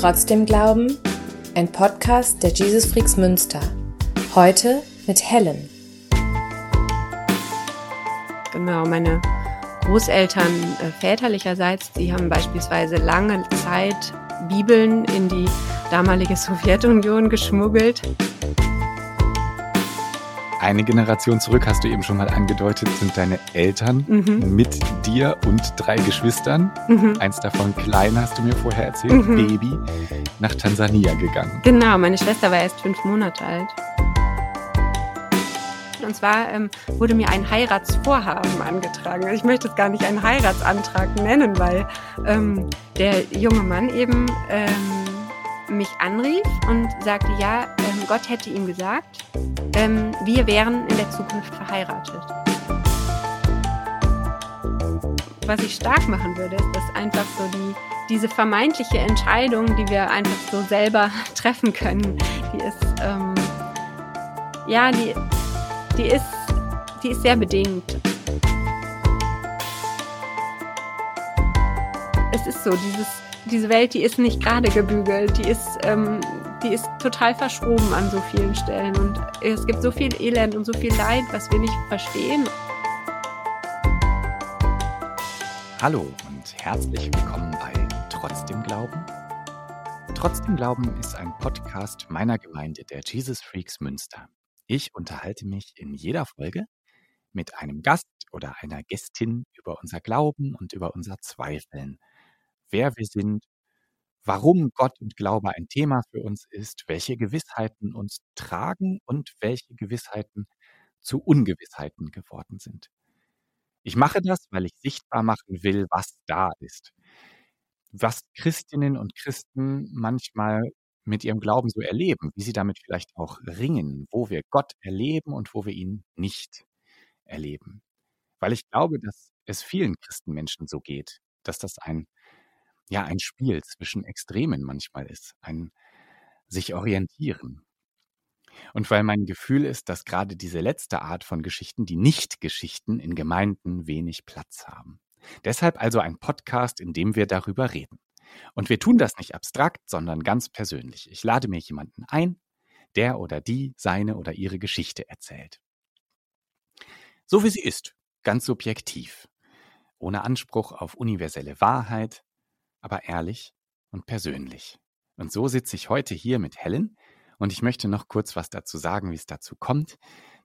Trotzdem Glauben, ein Podcast der Jesus Freaks Münster. Heute mit Helen. Genau, meine Großeltern äh, väterlicherseits, die haben beispielsweise lange Zeit Bibeln in die damalige Sowjetunion geschmuggelt. Eine Generation zurück, hast du eben schon mal angedeutet, sind deine Eltern mhm. mit dir und drei Geschwistern. Mhm. Eins davon klein, hast du mir vorher erzählt, mhm. Baby, nach Tansania gegangen. Genau, meine Schwester war erst fünf Monate alt. Und zwar ähm, wurde mir ein Heiratsvorhaben angetragen. Also ich möchte es gar nicht einen Heiratsantrag nennen, weil ähm, der junge Mann eben ähm, mich anrief und sagte, ja, ähm, Gott hätte ihm gesagt, ähm, wir wären in der Zukunft verheiratet. Was ich stark machen würde, ist, dass einfach so die, diese vermeintliche Entscheidung, die wir einfach so selber treffen können, die ist, ähm, ja, die, die ist, die ist sehr bedingt. Es ist so, dieses, diese Welt, die ist nicht gerade gebügelt, die ist, ähm, die ist total verschoben an so vielen Stellen und es gibt so viel Elend und so viel Leid, was wir nicht verstehen. Hallo und herzlich willkommen bei Trotzdem Glauben. Trotzdem Glauben ist ein Podcast meiner Gemeinde der Jesus Freaks Münster. Ich unterhalte mich in jeder Folge mit einem Gast oder einer Gästin über unser Glauben und über unser Zweifeln, wer wir sind, warum Gott und Glaube ein Thema für uns ist, welche Gewissheiten uns tragen und welche Gewissheiten zu Ungewissheiten geworden sind. Ich mache das, weil ich sichtbar machen will, was da ist. Was Christinnen und Christen manchmal mit ihrem Glauben so erleben, wie sie damit vielleicht auch ringen, wo wir Gott erleben und wo wir ihn nicht erleben. Weil ich glaube, dass es vielen Christenmenschen so geht, dass das ein ja, ein Spiel zwischen Extremen manchmal ist, ein sich orientieren. Und weil mein Gefühl ist, dass gerade diese letzte Art von Geschichten, die Nicht-Geschichten in Gemeinden wenig Platz haben. Deshalb also ein Podcast, in dem wir darüber reden. Und wir tun das nicht abstrakt, sondern ganz persönlich. Ich lade mir jemanden ein, der oder die seine oder ihre Geschichte erzählt. So wie sie ist, ganz subjektiv, ohne Anspruch auf universelle Wahrheit, aber ehrlich und persönlich. Und so sitze ich heute hier mit Helen und ich möchte noch kurz was dazu sagen, wie es dazu kommt,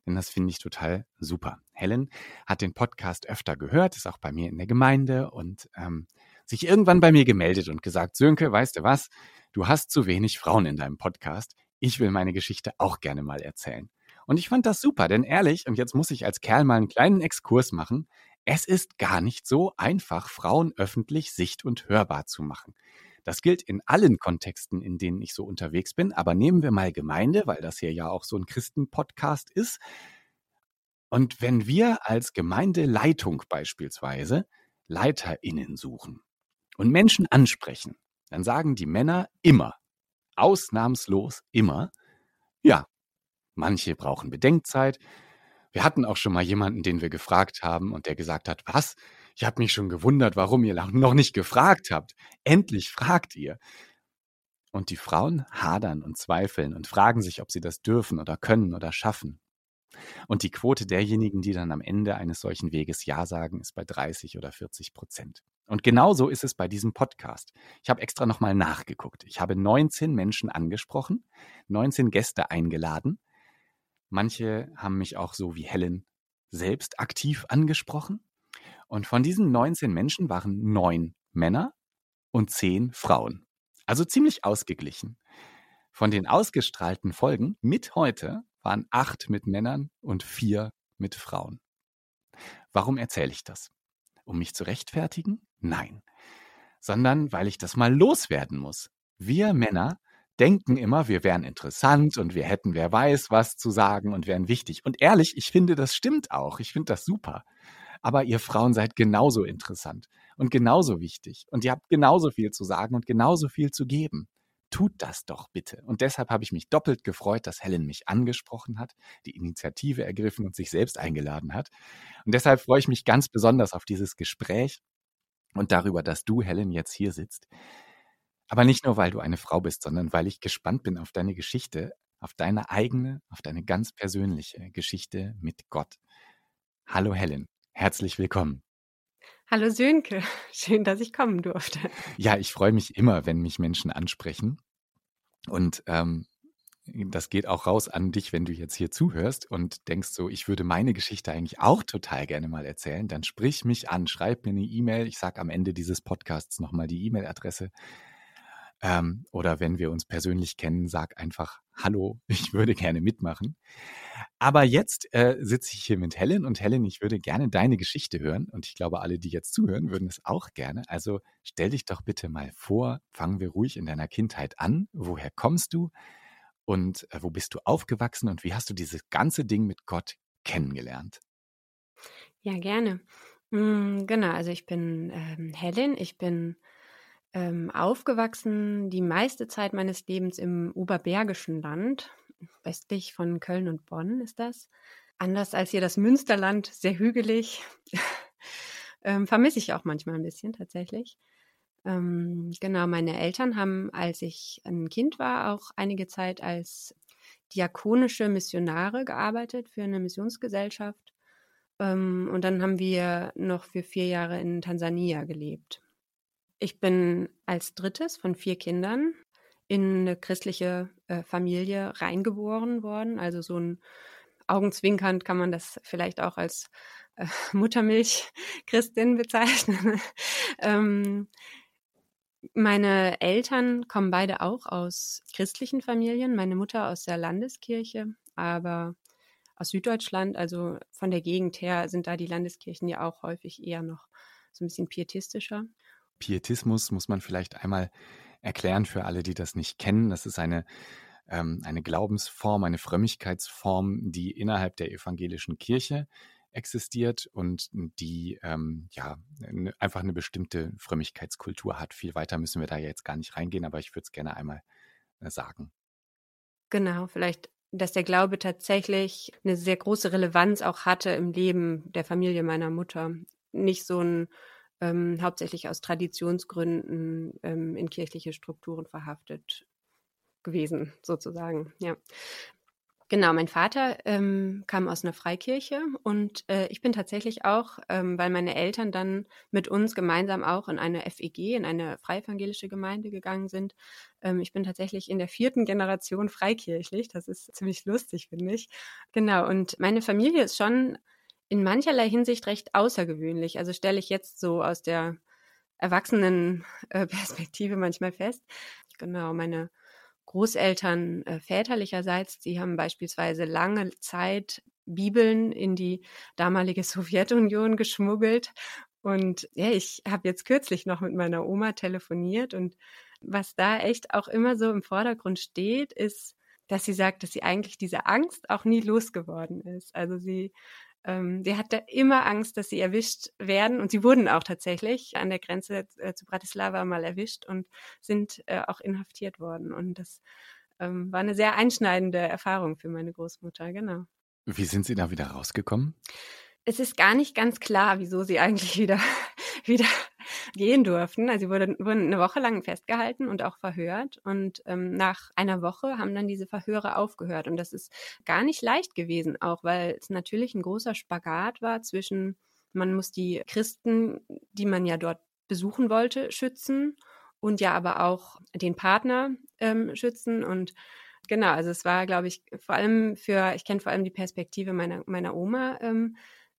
denn das finde ich total super. Helen hat den Podcast öfter gehört, ist auch bei mir in der Gemeinde und ähm, sich irgendwann bei mir gemeldet und gesagt, Sönke, weißt du was, du hast zu wenig Frauen in deinem Podcast. Ich will meine Geschichte auch gerne mal erzählen. Und ich fand das super, denn ehrlich, und jetzt muss ich als Kerl mal einen kleinen Exkurs machen, es ist gar nicht so einfach, Frauen öffentlich sicht- und hörbar zu machen. Das gilt in allen Kontexten, in denen ich so unterwegs bin. Aber nehmen wir mal Gemeinde, weil das hier ja auch so ein Christenpodcast ist. Und wenn wir als Gemeindeleitung beispielsweise LeiterInnen suchen und Menschen ansprechen, dann sagen die Männer immer, ausnahmslos immer, ja, manche brauchen Bedenkzeit, wir hatten auch schon mal jemanden, den wir gefragt haben und der gesagt hat, was? Ich habe mich schon gewundert, warum ihr noch nicht gefragt habt. Endlich fragt ihr. Und die Frauen hadern und zweifeln und fragen sich, ob sie das dürfen oder können oder schaffen. Und die Quote derjenigen, die dann am Ende eines solchen Weges Ja sagen, ist bei 30 oder 40 Prozent. Und genauso ist es bei diesem Podcast. Ich habe extra nochmal nachgeguckt. Ich habe 19 Menschen angesprochen, 19 Gäste eingeladen Manche haben mich auch so wie Helen selbst aktiv angesprochen. Und von diesen 19 Menschen waren neun Männer und zehn Frauen. Also ziemlich ausgeglichen. Von den ausgestrahlten Folgen mit heute waren acht mit Männern und vier mit Frauen. Warum erzähle ich das? Um mich zu rechtfertigen? Nein. Sondern weil ich das mal loswerden muss. Wir Männer denken immer, wir wären interessant und wir hätten wer weiß was zu sagen und wären wichtig. Und ehrlich, ich finde, das stimmt auch. Ich finde das super. Aber ihr Frauen seid genauso interessant und genauso wichtig. Und ihr habt genauso viel zu sagen und genauso viel zu geben. Tut das doch bitte. Und deshalb habe ich mich doppelt gefreut, dass Helen mich angesprochen hat, die Initiative ergriffen und sich selbst eingeladen hat. Und deshalb freue ich mich ganz besonders auf dieses Gespräch und darüber, dass du, Helen, jetzt hier sitzt. Aber nicht nur, weil du eine Frau bist, sondern weil ich gespannt bin auf deine Geschichte, auf deine eigene, auf deine ganz persönliche Geschichte mit Gott. Hallo Helen, herzlich willkommen. Hallo Sönke, schön, dass ich kommen durfte. Ja, ich freue mich immer, wenn mich Menschen ansprechen. Und ähm, das geht auch raus an dich, wenn du jetzt hier zuhörst und denkst so, ich würde meine Geschichte eigentlich auch total gerne mal erzählen, dann sprich mich an, schreib mir eine E-Mail. Ich sage am Ende dieses Podcasts nochmal die E-Mail-Adresse. Ähm, oder wenn wir uns persönlich kennen, sag einfach Hallo, ich würde gerne mitmachen. Aber jetzt äh, sitze ich hier mit Helen und Helen, ich würde gerne deine Geschichte hören und ich glaube, alle, die jetzt zuhören, würden es auch gerne. Also stell dich doch bitte mal vor, fangen wir ruhig in deiner Kindheit an. Woher kommst du? Und äh, wo bist du aufgewachsen und wie hast du dieses ganze Ding mit Gott kennengelernt? Ja, gerne. Mm, genau, also ich bin ähm, Helen, ich bin ähm, aufgewachsen die meiste Zeit meines Lebens im Oberbergischen Land, westlich von Köln und Bonn ist das. Anders als hier das Münsterland, sehr hügelig. ähm, vermisse ich auch manchmal ein bisschen tatsächlich. Ähm, genau, meine Eltern haben, als ich ein Kind war, auch einige Zeit als diakonische Missionare gearbeitet für eine Missionsgesellschaft. Ähm, und dann haben wir noch für vier Jahre in Tansania gelebt. Ich bin als drittes von vier Kindern in eine christliche äh, Familie reingeboren worden. Also so ein augenzwinkernd kann man das vielleicht auch als äh, Muttermilch-Christin bezeichnen. ähm, meine Eltern kommen beide auch aus christlichen Familien. Meine Mutter aus der Landeskirche, aber aus Süddeutschland, also von der Gegend her, sind da die Landeskirchen ja auch häufig eher noch so ein bisschen pietistischer. Pietismus muss man vielleicht einmal erklären für alle, die das nicht kennen. Das ist eine, ähm, eine Glaubensform, eine Frömmigkeitsform, die innerhalb der evangelischen Kirche existiert und die ähm, ja ne, einfach eine bestimmte Frömmigkeitskultur hat. Viel weiter müssen wir da jetzt gar nicht reingehen, aber ich würde es gerne einmal äh, sagen. Genau, vielleicht, dass der Glaube tatsächlich eine sehr große Relevanz auch hatte im Leben der Familie meiner Mutter. Nicht so ein ähm, hauptsächlich aus Traditionsgründen ähm, in kirchliche Strukturen verhaftet gewesen, sozusagen. Ja. Genau, mein Vater ähm, kam aus einer Freikirche und äh, ich bin tatsächlich auch, ähm, weil meine Eltern dann mit uns gemeinsam auch in eine FEG, in eine freievangelische Gemeinde gegangen sind. Ähm, ich bin tatsächlich in der vierten Generation freikirchlich. Das ist ziemlich lustig, finde ich. Genau, und meine Familie ist schon in mancherlei Hinsicht recht außergewöhnlich. Also stelle ich jetzt so aus der erwachsenen äh, manchmal fest. Genau, meine Großeltern äh, väterlicherseits, die haben beispielsweise lange Zeit Bibeln in die damalige Sowjetunion geschmuggelt. Und ja, ich habe jetzt kürzlich noch mit meiner Oma telefoniert und was da echt auch immer so im Vordergrund steht, ist, dass sie sagt, dass sie eigentlich diese Angst auch nie losgeworden ist. Also sie ähm, die hatte immer Angst, dass sie erwischt werden und sie wurden auch tatsächlich an der Grenze äh, zu Bratislava mal erwischt und sind äh, auch inhaftiert worden. Und das ähm, war eine sehr einschneidende Erfahrung für meine Großmutter, genau. Wie sind Sie da wieder rausgekommen? Es ist gar nicht ganz klar, wieso sie eigentlich wieder, wieder gehen durften. Also sie wurden, wurden eine Woche lang festgehalten und auch verhört. Und ähm, nach einer Woche haben dann diese Verhöre aufgehört. Und das ist gar nicht leicht gewesen, auch weil es natürlich ein großer Spagat war zwischen, man muss die Christen, die man ja dort besuchen wollte, schützen und ja aber auch den Partner ähm, schützen. Und genau, also es war, glaube ich, vor allem für, ich kenne vor allem die Perspektive meiner, meiner Oma, ähm,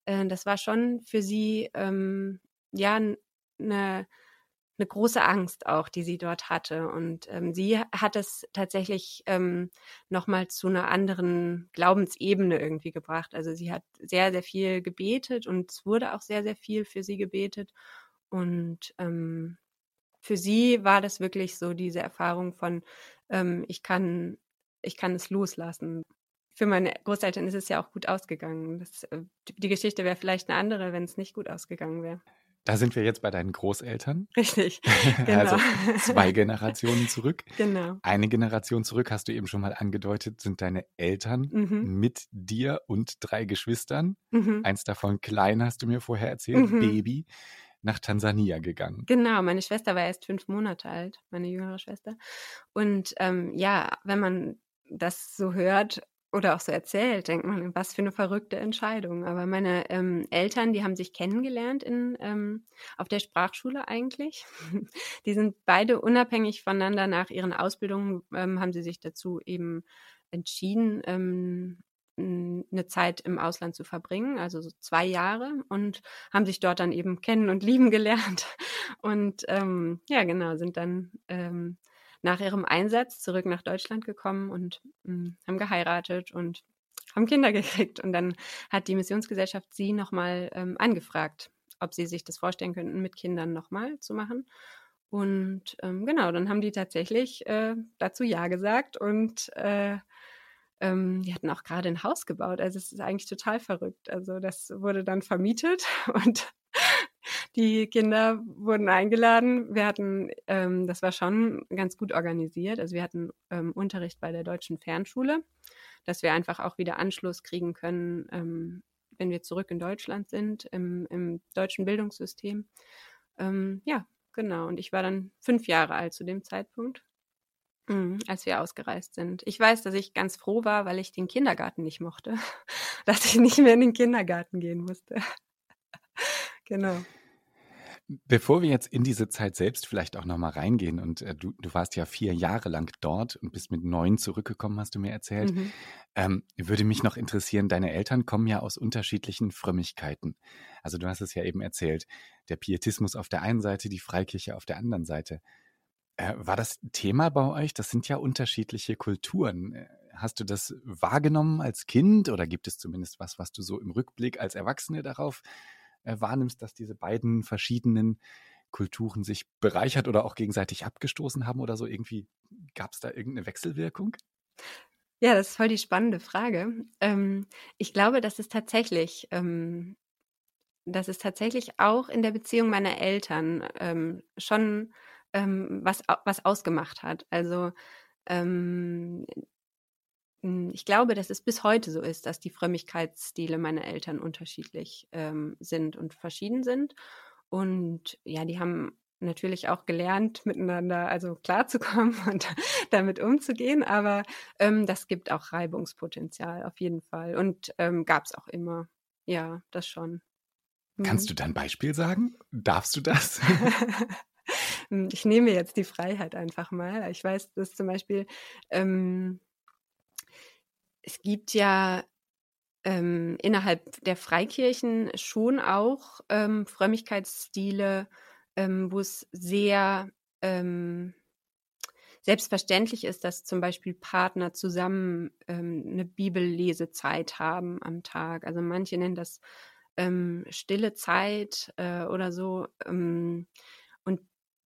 äh, das war schon für sie ähm, ja eine, eine große Angst auch, die sie dort hatte. Und ähm, sie hat es tatsächlich ähm, nochmal zu einer anderen Glaubensebene irgendwie gebracht. Also sie hat sehr, sehr viel gebetet und es wurde auch sehr, sehr viel für sie gebetet. Und ähm, für sie war das wirklich so diese Erfahrung von, ähm, ich kann, ich kann es loslassen. Für meine Großeltern ist es ja auch gut ausgegangen. Das, äh, die Geschichte wäre vielleicht eine andere, wenn es nicht gut ausgegangen wäre. Da sind wir jetzt bei deinen Großeltern. Richtig. Genau. Also zwei Generationen zurück. Genau. Eine Generation zurück, hast du eben schon mal angedeutet, sind deine Eltern mhm. mit dir und drei Geschwistern. Mhm. Eins davon klein, hast du mir vorher erzählt, mhm. Baby. nach Tansania gegangen. Genau, meine Schwester war erst fünf Monate alt, meine jüngere Schwester. Und ähm, ja, wenn man das so hört oder auch so erzählt, denkt man, was für eine verrückte Entscheidung. Aber meine ähm, Eltern, die haben sich kennengelernt in, ähm, auf der Sprachschule eigentlich. die sind beide unabhängig voneinander nach ihren Ausbildungen, ähm, haben sie sich dazu eben entschieden, ähm, eine Zeit im Ausland zu verbringen, also so zwei Jahre und haben sich dort dann eben kennen und lieben gelernt und ähm, ja genau sind dann ähm, nach ihrem Einsatz zurück nach Deutschland gekommen und mh, haben geheiratet und haben Kinder gekriegt und dann hat die Missionsgesellschaft sie nochmal ähm, angefragt, ob sie sich das vorstellen könnten, mit Kindern nochmal zu machen. Und ähm, genau, dann haben die tatsächlich äh, dazu Ja gesagt und äh, ähm, die hatten auch gerade ein Haus gebaut. Also es ist eigentlich total verrückt. Also das wurde dann vermietet und die Kinder wurden eingeladen. Wir hatten, ähm, das war schon ganz gut organisiert. Also wir hatten ähm, Unterricht bei der deutschen Fernschule, dass wir einfach auch wieder Anschluss kriegen können, ähm, wenn wir zurück in Deutschland sind, im, im deutschen Bildungssystem. Ähm, ja, genau. Und ich war dann fünf Jahre alt zu dem Zeitpunkt. Mhm, als wir ausgereist sind. Ich weiß, dass ich ganz froh war, weil ich den Kindergarten nicht mochte, dass ich nicht mehr in den Kindergarten gehen musste. genau. Bevor wir jetzt in diese Zeit selbst vielleicht auch nochmal reingehen und äh, du, du warst ja vier Jahre lang dort und bist mit neun zurückgekommen, hast du mir erzählt, mhm. ähm, würde mich noch interessieren, deine Eltern kommen ja aus unterschiedlichen Frömmigkeiten. Also du hast es ja eben erzählt, der Pietismus auf der einen Seite, die Freikirche auf der anderen Seite. Äh, war das Thema bei euch? Das sind ja unterschiedliche Kulturen. Äh, hast du das wahrgenommen als Kind oder gibt es zumindest was, was du so im Rückblick als Erwachsene darauf äh, wahrnimmst, dass diese beiden verschiedenen Kulturen sich bereichert oder auch gegenseitig abgestoßen haben oder so? Irgendwie gab es da irgendeine Wechselwirkung? Ja, das ist voll die spannende Frage. Ähm, ich glaube, dass es tatsächlich, ähm, dass es tatsächlich auch in der Beziehung meiner Eltern ähm, schon ähm, was, was ausgemacht hat. Also ähm, hm, ich glaube, dass es bis heute so ist, dass die Frömmigkeitsstile meiner Eltern unterschiedlich ähm, sind und verschieden sind. Und ja, die haben natürlich auch gelernt, miteinander also klarzukommen und damit umzugehen, aber ähm, das gibt auch Reibungspotenzial auf jeden Fall und ähm, gab es auch immer. Ja, das schon. Kannst mhm. du da ein Beispiel sagen? Darfst du das? Hm, ich nehme jetzt die Freiheit einfach mal. Ich weiß, dass zum Beispiel ähm, es gibt ja ähm, innerhalb der Freikirchen schon auch ähm, Frömmigkeitsstile, ähm, wo es sehr ähm, selbstverständlich ist, dass zum Beispiel Partner zusammen ähm, eine Bibellesezeit haben am Tag. Also manche nennen das ähm, stille Zeit äh, oder so. Und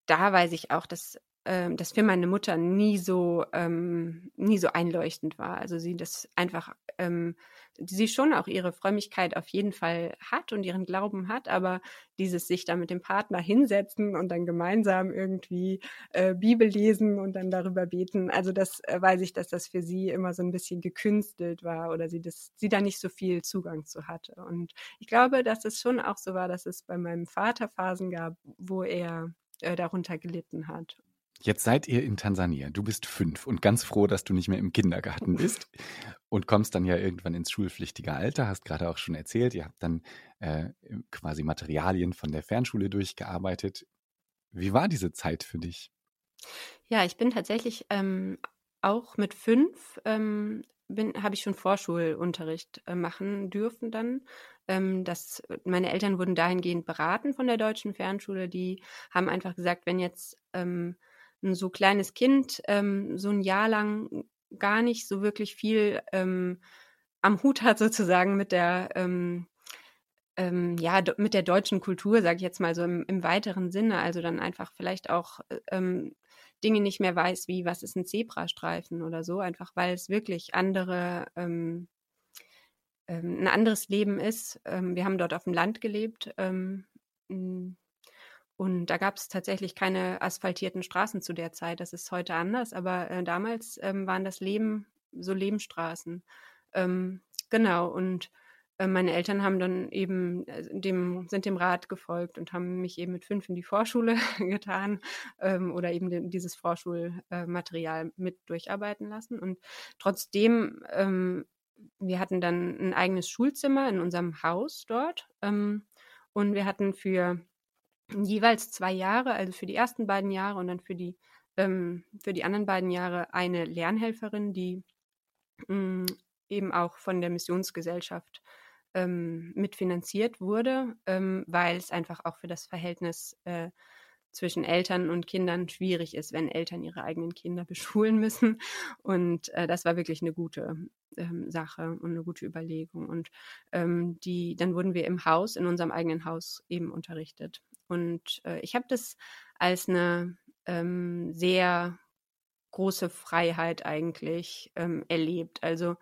da weiß ich auch, dass ähm, das für meine Mutter nie so ähm, nie so einleuchtend war. Also sie das einfach ähm, sie schon auch ihre Frömmigkeit auf jeden Fall hat und ihren Glauben hat, aber dieses sich da mit dem Partner hinsetzen und dann gemeinsam irgendwie äh, Bibel lesen und dann darüber beten, also das äh, weiß ich, dass das für sie immer so ein bisschen gekünstelt war oder sie das sie da nicht so viel Zugang zu hatte. Und ich glaube, dass es schon auch so war, dass es bei meinem Vater Phasen gab, wo er äh, darunter gelitten hat. Jetzt seid ihr in Tansania. Du bist fünf und ganz froh, dass du nicht mehr im Kindergarten bist und kommst dann ja irgendwann ins schulpflichtige Alter. Hast gerade auch schon erzählt, ihr habt dann äh, quasi Materialien von der Fernschule durchgearbeitet. Wie war diese Zeit für dich? Ja, ich bin tatsächlich ähm, auch mit fünf ähm, habe ich schon Vorschulunterricht äh, machen dürfen dann. Ähm, das, meine Eltern wurden dahingehend beraten von der deutschen Fernschule. Die haben einfach gesagt, wenn jetzt ähm, ein so kleines Kind ähm, so ein Jahr lang gar nicht so wirklich viel ähm, am Hut hat sozusagen mit der ähm, ähm, ja mit der deutschen Kultur, sage ich jetzt mal so im, im, weiteren Sinne, also dann einfach vielleicht auch ähm, Dinge nicht mehr weiß, wie was ist ein Zebrastreifen oder so, einfach weil es wirklich andere ähm, ein anderes Leben ist. Wir haben dort auf dem Land gelebt. Und da gab es tatsächlich keine asphaltierten Straßen zu der Zeit. Das ist heute anders, aber äh, damals ähm, waren das Leben so Lebensstraßen. Ähm, genau, und äh, meine Eltern haben dann eben äh, dem, sind dem Rat gefolgt und haben mich eben mit fünf in die Vorschule getan ähm, oder eben den, dieses Vorschulmaterial mit durcharbeiten lassen. Und trotzdem, ähm, wir hatten dann ein eigenes Schulzimmer in unserem Haus dort ähm, und wir hatten für jeweils zwei Jahre, also für die ersten beiden Jahre und dann für die, ähm, für die anderen beiden Jahre eine Lernhelferin, die mh, mm, eben auch von der Missionsgesellschaft ähm, mitfinanziert wurde, ähm, weil es einfach auch für das Verhältnis äh, zwischen Eltern und Kindern schwierig ist, wenn Eltern ihre eigenen Kinder beschulen müssen. Und äh, das war wirklich eine gute ähm, Sache und eine gute Überlegung. Und ähm, die, dann wurden wir im Haus, in unserem eigenen Haus eben unterrichtet. Und äh, ich habe das als eine ähm, sehr große Freiheit eigentlich ähm, erlebt. Also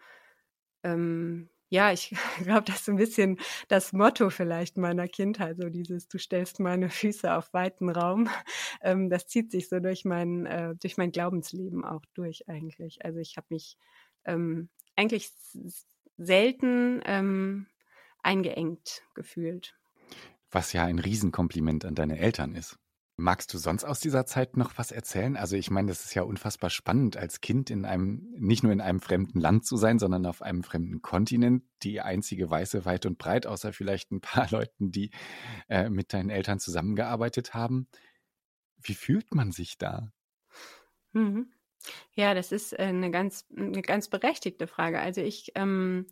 ähm, ja, ich glaube, das ist ein bisschen das Motto vielleicht meiner Kindheit, so dieses, du stellst meine Füße auf weiten Raum. Ähm, das zieht sich so durch mein, äh, durch mein Glaubensleben auch durch eigentlich. Also ich habe mich ähm, eigentlich selten ähm, eingeengt gefühlt. Was ja ein Riesenkompliment an deine Eltern ist. Magst du sonst aus dieser Zeit noch was erzählen? Also ich meine, das ist ja unfassbar spannend, als Kind in einem, nicht nur in einem fremden Land zu sein, sondern auf einem fremden Kontinent, die einzige Weiße weit und breit, außer vielleicht ein paar Leuten, die äh, mit deinen Eltern zusammengearbeitet haben. Wie fühlt man sich da? Mhm. Ja, das ist äh, eine ganz, eine ganz berechtigte Frage. Also ich, ähm,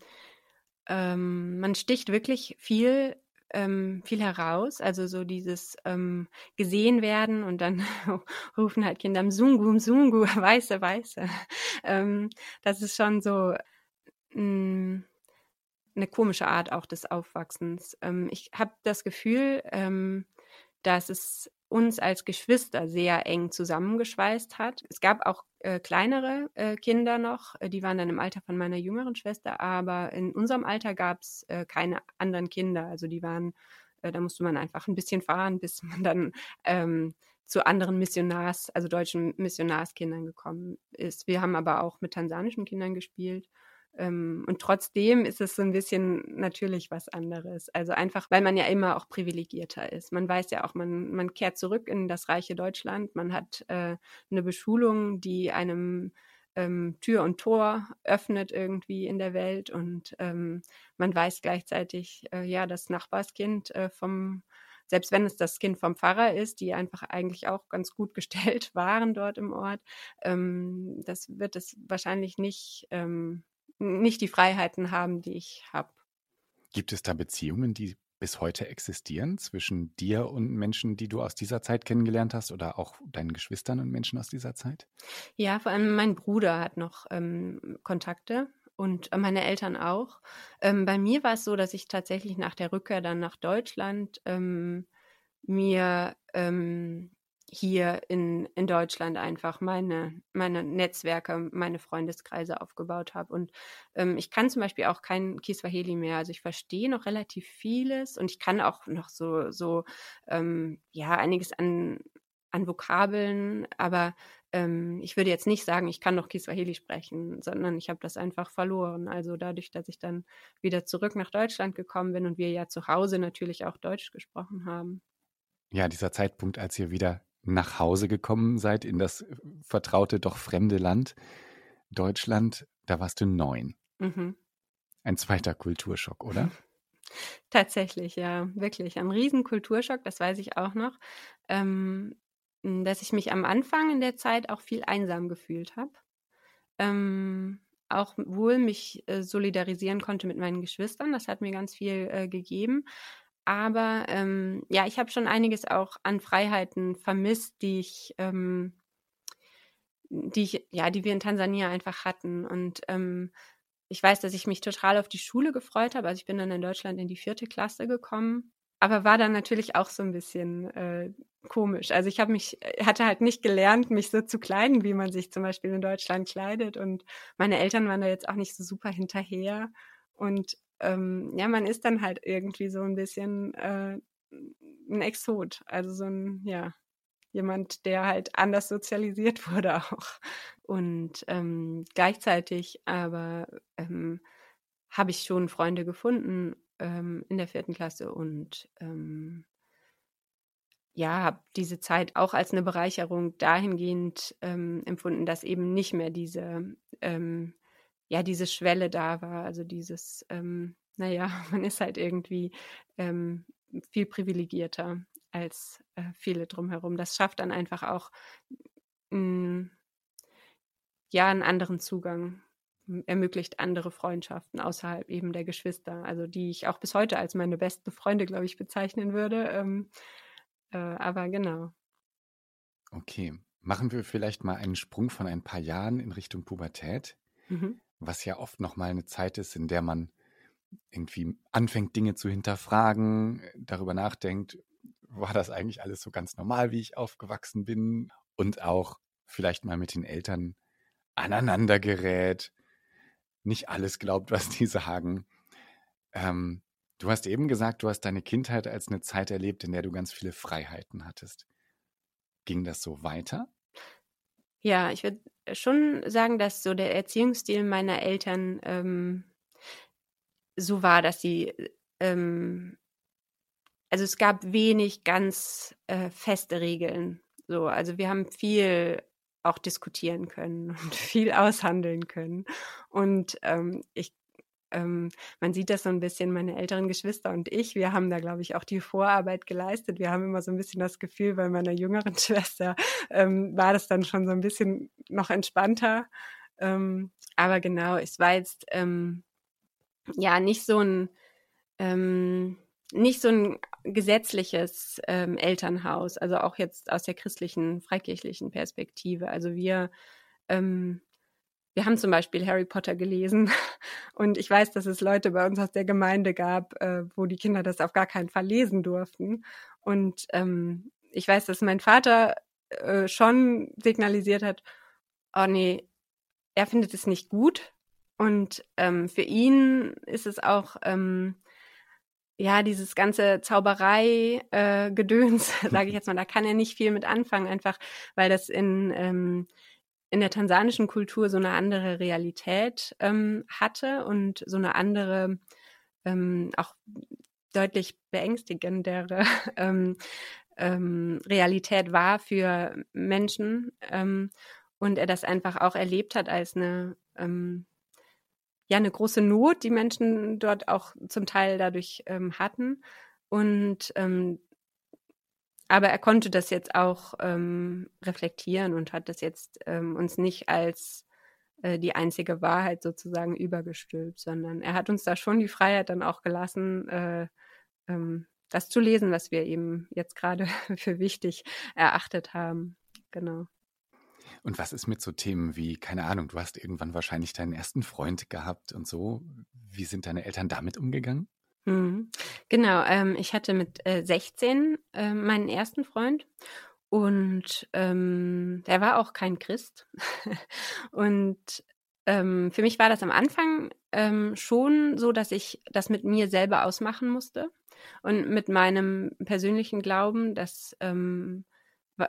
ähm, man sticht wirklich viel ähm, viel heraus. Also so dieses ähm, gesehen werden und dann rufen halt Kinder Mzungu, Mzungu, weiße, weiße. Ähm, das ist schon so hm, eine komische Art auch des Aufwachsens. Ähm, ich habe das Gefühl, ähm, dass es uns als Geschwister sehr eng zusammengeschweißt hat. Es gab auch äh, kleinere äh, Kinder noch, äh, die waren dann im Alter von meiner jüngeren Schwester, aber in unserem Alter gab es äh, keine anderen Kinder. Also die waren, äh, da musste man einfach ein bisschen fahren, bis man dann ähm, zu anderen Missionars, also deutschen Missionarskindern gekommen ist. Wir haben aber auch mit tansanischen Kindern gespielt und trotzdem ist es so ein bisschen natürlich was anderes. Also einfach, weil man ja immer auch privilegierter ist. Man weiß ja auch, man, man kehrt zurück in das reiche Deutschland. Man hat äh, eine Beschulung, die einem ähm, Tür und Tor öffnet irgendwie in der Welt. Und ähm, man weiß gleichzeitig, äh, ja, das Nachbarskind äh, vom selbst wenn es das Kind vom Pfarrer ist, die einfach eigentlich auch ganz gut gestellt waren dort im Ort, ähm, das wird es wahrscheinlich nicht ähm, nicht die Freiheiten haben, die ich habe. Gibt es da Beziehungen, die bis heute existieren zwischen dir und Menschen, die du aus dieser Zeit kennengelernt hast oder auch deinen Geschwistern und Menschen aus dieser Zeit? Ja, vor allem mein Bruder hat noch ähm, Kontakte und äh, meine Eltern auch. Ähm, bei mir war es so, dass ich tatsächlich nach der Rückkehr dann nach Deutschland ähm, mir ähm, hier in, in Deutschland einfach meine, meine Netzwerke, meine Freundeskreise aufgebaut habe. Und ähm, ich kann zum Beispiel auch kein Kiswahili mehr. Also ich verstehe noch relativ vieles und ich kann auch noch so, so ähm, ja, einiges an, an Vokabeln, aber ähm, ich würde jetzt nicht sagen, ich kann noch Kiswahili sprechen, sondern ich habe das einfach verloren. Also dadurch, dass ich dann wieder zurück nach Deutschland gekommen bin und wir ja zu Hause natürlich auch Deutsch gesprochen haben. Ja, dieser Zeitpunkt, als ihr wieder nach Hause gekommen seid in das äh, vertraute, doch fremde Land Deutschland, da warst du neun. Mhm. Ein zweiter Kulturschock, oder? Tatsächlich, ja, wirklich. Ein Riesenkulturschock, das weiß ich auch noch. Ähm, dass ich mich am Anfang in der Zeit auch viel einsam gefühlt habe. Ähm, auch wohl mich äh, solidarisieren konnte mit meinen Geschwistern. Das hat mir ganz viel äh, gegeben. Aber ähm, ja, ich habe schon einiges auch an Freiheiten vermisst, die ich, ähm, die ich, ja, die wir in Tansania einfach hatten. Und ähm, ich weiß, dass ich mich total auf die Schule gefreut habe. Also ich bin dann in Deutschland in die vierte Klasse gekommen, aber war dann natürlich auch so ein bisschen äh, komisch. Also ich habe mich, hatte halt nicht gelernt, mich so zu kleiden, wie man sich zum Beispiel in Deutschland kleidet. Und meine Eltern waren da jetzt auch nicht so super hinterher. Und ähm, ja, man ist dann halt irgendwie so ein bisschen äh, ein Exot. Also so ein, ja, jemand, der halt anders sozialisiert wurde auch. Und ähm, gleichzeitig aber ähm, habe ich schon Freunde gefunden ähm, in der vierten Klasse und ähm, ja, habe diese Zeit auch als eine Bereicherung dahingehend ähm, empfunden, dass eben nicht mehr diese, ähm, ja, diese Schwelle da war. Also dieses, ähm, naja, man ist halt irgendwie ähm, viel privilegierter als äh, viele drumherum. Das schafft dann einfach auch mh, hm, ja einen anderen Zugang, ermöglicht andere Freundschaften außerhalb eben der Geschwister, also die ich auch bis heute als meine besten Freunde, glaube ich, bezeichnen würde. Ähm, äh, aber genau. Okay, machen wir vielleicht mal einen Sprung von ein paar Jahren in Richtung Pubertät, mhm. Was ja oft noch mal eine Zeit ist, in der man irgendwie anfängt, Dinge zu hinterfragen, darüber nachdenkt, war das eigentlich alles so ganz normal, wie ich aufgewachsen bin? Und auch vielleicht mal mit den Eltern aneinander gerät, nicht alles glaubt, was die sagen. Ähm, du hast eben gesagt, du hast deine Kindheit als eine Zeit erlebt, in der du ganz viele Freiheiten hattest. Ging das so weiter? Ja, ich würde schon sagen, dass so der Erziehungsstil meiner Eltern ähm, so war, dass sie ähm, also es gab wenig ganz äh, feste Regeln. So, also wir haben viel auch diskutieren können und viel aushandeln können. Und ähm, ich, ähm, man sieht das so ein bisschen, meine älteren Geschwister und ich, wir haben da, glaube ich, auch die Vorarbeit geleistet. Wir haben immer so ein bisschen das Gefühl, bei meiner jüngeren Schwester ähm, war das dann schon so ein bisschen noch entspannter. Ähm, aber genau, es war jetzt ähm, ja nicht so ein ähm, nicht so ein gesetzliches ähm, Elternhaus, also auch jetzt aus der christlichen, freikirchlichen Perspektive. Also wir, ähm, wir haben zum Beispiel Harry Potter gelesen und ich weiß, dass es Leute bei uns aus der Gemeinde gab, äh, wo die Kinder das auf gar keinen Fall lesen durften. Und ähm, ich weiß, dass mein Vater äh, schon signalisiert hat, oh nee, er findet es nicht gut. Und ähm, für ihn ist es auch ähm, ja, dieses ganze Zauberei-Gedöns, äh, sage ich jetzt mal, da kann er nicht viel mit anfangen, einfach weil das in, ähm, in der tansanischen Kultur so eine andere Realität ähm, hatte und so eine andere, ähm, auch deutlich beängstigendere ähm, ähm, Realität war für Menschen ähm, und er das einfach auch erlebt hat als eine ähm, ja eine große Not, die Menschen dort auch zum Teil dadurch hatten. Und ähm, aber er konnte das jetzt auch ähm, reflektieren und hat das jetzt ähm, uns nicht als äh, die einzige Wahrheit sozusagen übergestülpt, sondern er hat uns da schon die Freiheit dann auch gelassen, äh, ähm, das zu lesen, was wir eben jetzt gerade für wichtig erachtet haben. Genau. Und was ist mit so Themen wie, keine Ahnung, du hast irgendwann wahrscheinlich deinen ersten Freund gehabt und so. Wie sind deine Eltern damit umgegangen? Mhm. Genau, ähm, ich hatte mit äh, 16 äh, meinen ersten Freund und ähm, der war auch kein Christ. und ähm, für mich war das am Anfang ähm, schon so, dass ich das mit mir selber ausmachen musste und mit meinem persönlichen Glauben, dass ähm,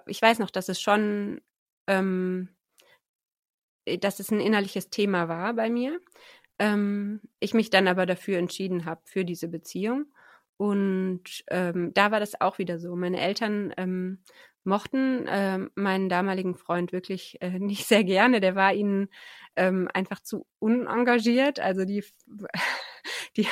ich weiß noch, dass es schon ähm, äh, dass es ein innerliches Thema war bei mir. Ähm, ich mich dann aber dafür entschieden habe, für diese Beziehung. Und ähm, da war das auch wieder so. Meine Eltern ähm, mochten äh, meinen damaligen Freund wirklich äh, nicht sehr gerne. Der war ihnen ähm, einfach zu unengagiert. Also die, die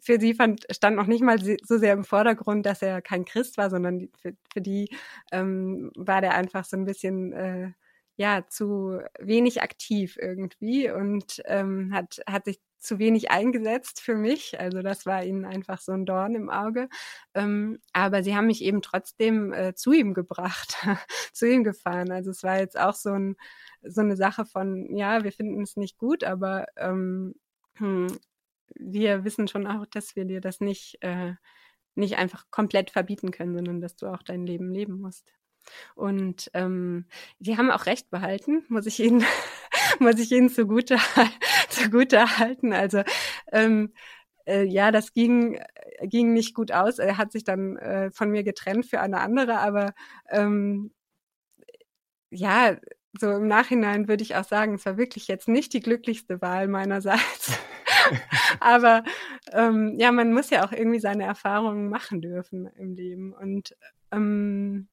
für sie fand, stand noch nicht mal so sehr im Vordergrund, dass er kein Christ war, sondern für, für die ähm, war der einfach so ein bisschen äh, ja zu wenig aktiv irgendwie und ähm, hat hat sich zu wenig eingesetzt für mich. Also das war ihnen einfach so ein Dorn im Auge. Ähm, aber sie haben mich eben trotzdem äh, zu ihm gebracht, zu ihm gefahren. Also es war jetzt auch so, ein, so eine Sache von, ja, wir finden es nicht gut, aber ähm, hm, wir wissen schon auch, dass wir dir das nicht, äh, nicht einfach komplett verbieten können, sondern dass du auch dein Leben leben musst. Und ähm, die haben auch recht behalten, muss ich ihnen, muss ich ihnen zugute, zugute halten. Also ähm, äh, ja, das ging, ging nicht gut aus. Er hat sich dann äh, von mir getrennt für eine andere, aber ähm, ja, so im Nachhinein würde ich auch sagen, es war wirklich jetzt nicht die glücklichste Wahl meinerseits. Aber ähm, ja, man muss ja auch irgendwie seine Erfahrungen machen dürfen im Leben. Und ähm,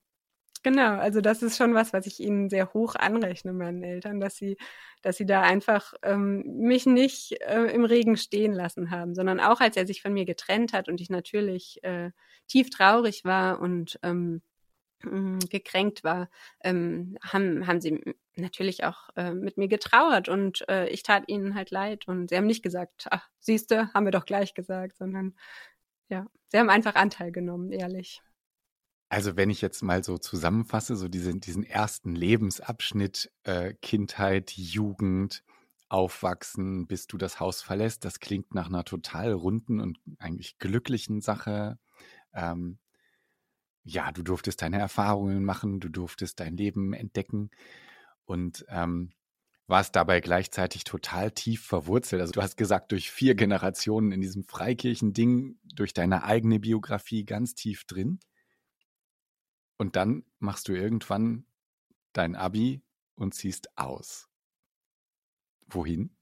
Genau, also das ist schon was, was ich ihnen sehr hoch anrechne, meinen Eltern, dass sie, dass sie da einfach ähm, mich nicht äh, im Regen stehen lassen haben, sondern auch als er sich von mir getrennt hat und ich natürlich äh, tief traurig war und ähm, mm, gekränkt war, ähm, haben, haben sie natürlich auch äh, mit mir getrauert und äh, ich tat ihnen halt leid und sie haben nicht gesagt, ach, siehste, haben wir doch gleich gesagt, sondern ja, sie haben einfach Anteil genommen, ehrlich. Also wenn ich jetzt mal so zusammenfasse, so diesen, diesen ersten Lebensabschnitt, äh, Kindheit, Jugend, Aufwachsen, bis du das Haus verlässt, das klingt nach einer total runden und eigentlich glücklichen Sache. Ähm, ja, du durftest deine Erfahrungen machen, du durftest dein Leben entdecken und ähm, warst dabei gleichzeitig total tief verwurzelt. Also du hast gesagt, durch vier Generationen in diesem Freikirchen-Ding, durch deine eigene Biografie ganz tief drin. Und dann machst du irgendwann dein Abi und ziehst aus. Wohin?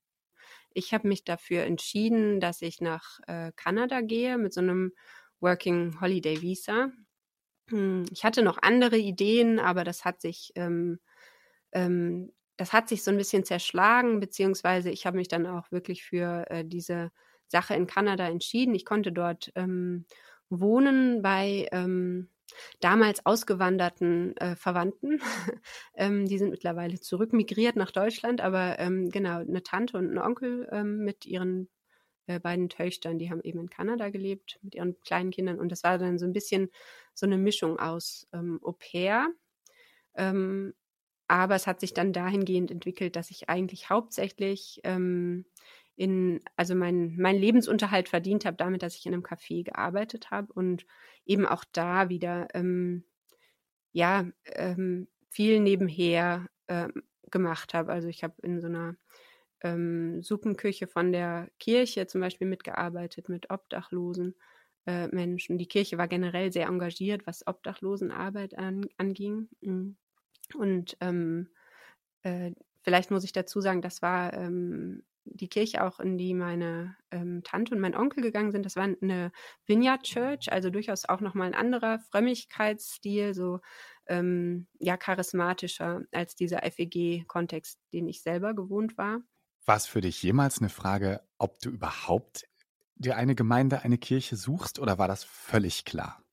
Ich habe mich dafür entschieden, dass ich nach äh, Kanada gehe mit so einem Working Holiday Visa. Hm, ich hatte noch andere Ideen, aber das hat sich ähm, ähm, das hat sich so ein bisschen zerschlagen, beziehungsweise ich habe mich dann auch wirklich für äh, diese Sache in Kanada entschieden. Ich konnte dort ähm, wohnen bei ähm, damals ausgewanderten äh, Verwandten. ähm, die sind mittlerweile zurückmigriert nach Deutschland, aber ähm, genau, eine Tante und ein Onkel ähm, mit ihren äh, beiden Töchtern, die haben eben in Kanada gelebt mit ihren kleinen Kindern und das war dann so ein bisschen so eine Mischung aus ähm, Au pair. Ähm, aber es hat sich dann dahingehend entwickelt, dass ich eigentlich hauptsächlich ähm, in, also mein, mein Lebensunterhalt verdient habe, damit, dass ich in einem Café gearbeitet habe und eben auch da wieder, ähm, ja, ähm, viel nebenher ähm, gemacht habe. Also ich habe in so einer ähm, Suppenküche von der Kirche zum Beispiel mitgearbeitet mit Obdachlosen. Äh, Menschen. Die Kirche war generell sehr engagiert, was Obdachlosenarbeit an, anging. Mm. Und ähm, äh, vielleicht muss ich dazu sagen, das war ähm, die Kirche auch, in die meine ähm, Tante und mein Onkel gegangen sind, das war eine Vineyard Church, also durchaus auch nochmal ein anderer Frömmigkeitsstil, so ähm, ja charismatischer als dieser FEG-Kontext, den ich selber gewohnt war. War es für dich jemals eine Frage, ob du überhaupt dir eine Gemeinde, eine Kirche suchst oder war das völlig klar?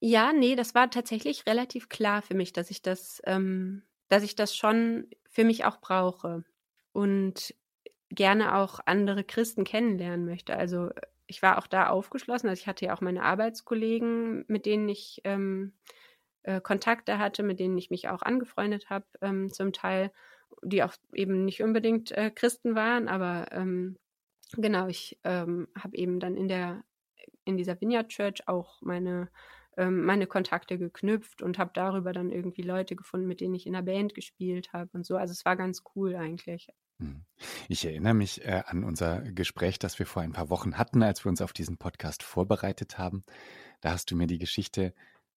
Ja, nee, das war tatsächlich relativ klar für mich, dass ich das, ähm, dass ich das schon für mich auch brauche. Und gerne auch andere Christen kennenlernen möchte. Also ich war auch da aufgeschlossen. Also ich hatte ja auch meine Arbeitskollegen, mit denen ich ähm, äh, Kontakte hatte, mit denen ich mich auch angefreundet habe, ähm, zum Teil, die auch eben nicht unbedingt äh, Christen waren, aber ähm, genau, ich ähm, habe eben dann in der in dieser Vineyard Church auch meine ähm, meine Kontakte geknüpft und habe darüber dann irgendwie Leute gefunden, mit denen ich in der Band gespielt habe und so. Also es war ganz cool eigentlich. Hm. Ich erinnere mich äh, an unser Gespräch, das wir vor ein paar Wochen hatten, als wir uns auf diesen Podcast vorbereitet haben. Da hast du mir die Geschichte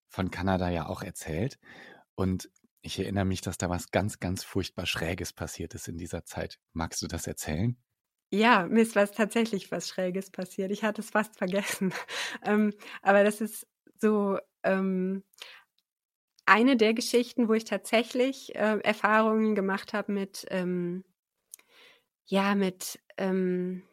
von Kanada ja auch erzählt. Und ich erinnere mich, dass da was ganz, ganz furchtbar Schräges passiert ist in dieser Zeit. Magst du das erzählen? Ja, mir ist was tatsächlich was Schräges passiert. Ich hatte es fast vergessen. ähm, aber das ist so ähm, eine der Geschichten, wo ich tatsächlich äh, Erfahrungen gemacht habe mit ähm, ja, mit, ähm,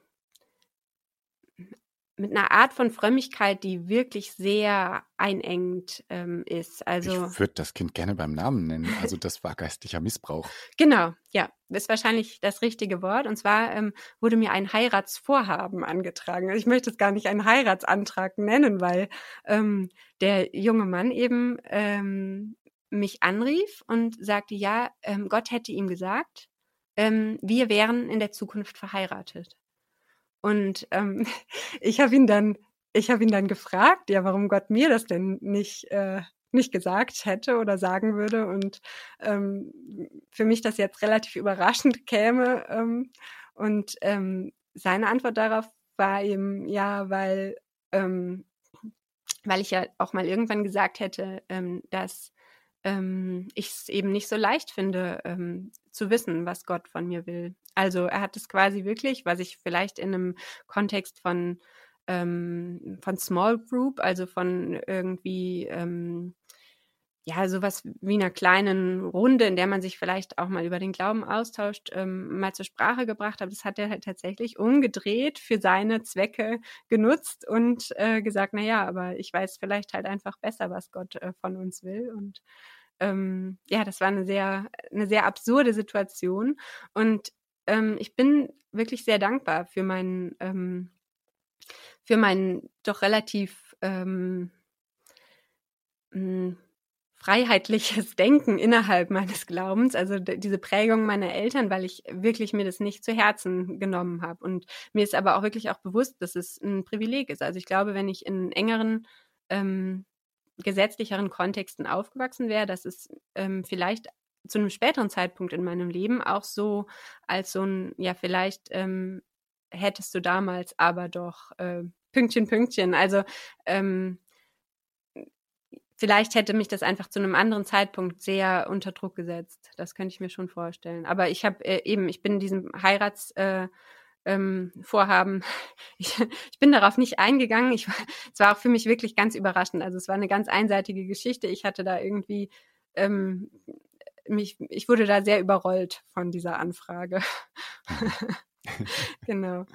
mit einer Art von Frömmigkeit, die wirklich sehr einengend ähm, ist. Also ich würde das Kind gerne beim Namen nennen. Also das war geistlicher Missbrauch. Genau, ja, ist wahrscheinlich das richtige Wort. Und zwar ähm, wurde mir ein Heiratsvorhaben angetragen. Also ich möchte es gar nicht einen Heiratsantrag nennen, weil ähm, der junge Mann eben ähm, mich anrief und sagte, ja, ähm, Gott hätte ihm gesagt, ähm, wir wären in der Zukunft verheiratet. Und ähm, ich habe ihn dann, ich habe ihn dann gefragt, ja, warum Gott mir das denn nicht äh, nicht gesagt hätte oder sagen würde und ähm, für mich das jetzt relativ überraschend käme. Ähm, und ähm, seine Antwort darauf war eben, ja, weil, ähm, weil ich ja auch mal irgendwann gesagt hätte, ähm, dass ähm, ich es eben nicht so leicht finde, ähm, zu wissen, was Gott von mir will. Also er hat es quasi wirklich, was ich vielleicht in einem Kontext von ähm, von Small Group, also von irgendwie ähm, ja, sowas wie einer kleinen Runde, in der man sich vielleicht auch mal über den Glauben austauscht, ähm, mal zur Sprache gebracht hat. Das hat er halt tatsächlich umgedreht für seine Zwecke genutzt und äh, gesagt, na ja, aber ich weiß vielleicht halt einfach besser, was Gott äh, von uns will. Und ähm, ja, das war eine sehr, eine sehr absurde Situation. Und ähm, ich bin wirklich sehr dankbar für meinen, ähm, für meinen doch relativ ähm, hm, freiheitliches Denken innerhalb meines Glaubens, also diese Prägung meiner Eltern, weil ich wirklich mir das nicht zu Herzen genommen habe. Und mir ist aber auch wirklich auch bewusst, dass es ein Privileg ist. Also ich glaube, wenn ich in engeren ähm, gesetzlicheren Kontexten aufgewachsen wäre, dass es ähm, vielleicht zu einem späteren Zeitpunkt in meinem Leben auch so als so ein, ja, vielleicht ähm, hättest du damals aber doch äh, Pünktchen, Pünktchen. Also ähm, vielleicht hätte mich das einfach zu einem anderen Zeitpunkt sehr unter Druck gesetzt. Das könnte ich mir schon vorstellen. Aber ich habe äh, eben, ich bin diesem Heirats äh, ähm, Vorhaben, ich, ich bin darauf nicht eingegangen. Ich, es war auch für mich wirklich ganz überraschend. Also es war eine ganz einseitige Geschichte. Ich hatte da irgendwie ähm, mich, ich wurde da sehr überrollt von dieser Anfrage. genau.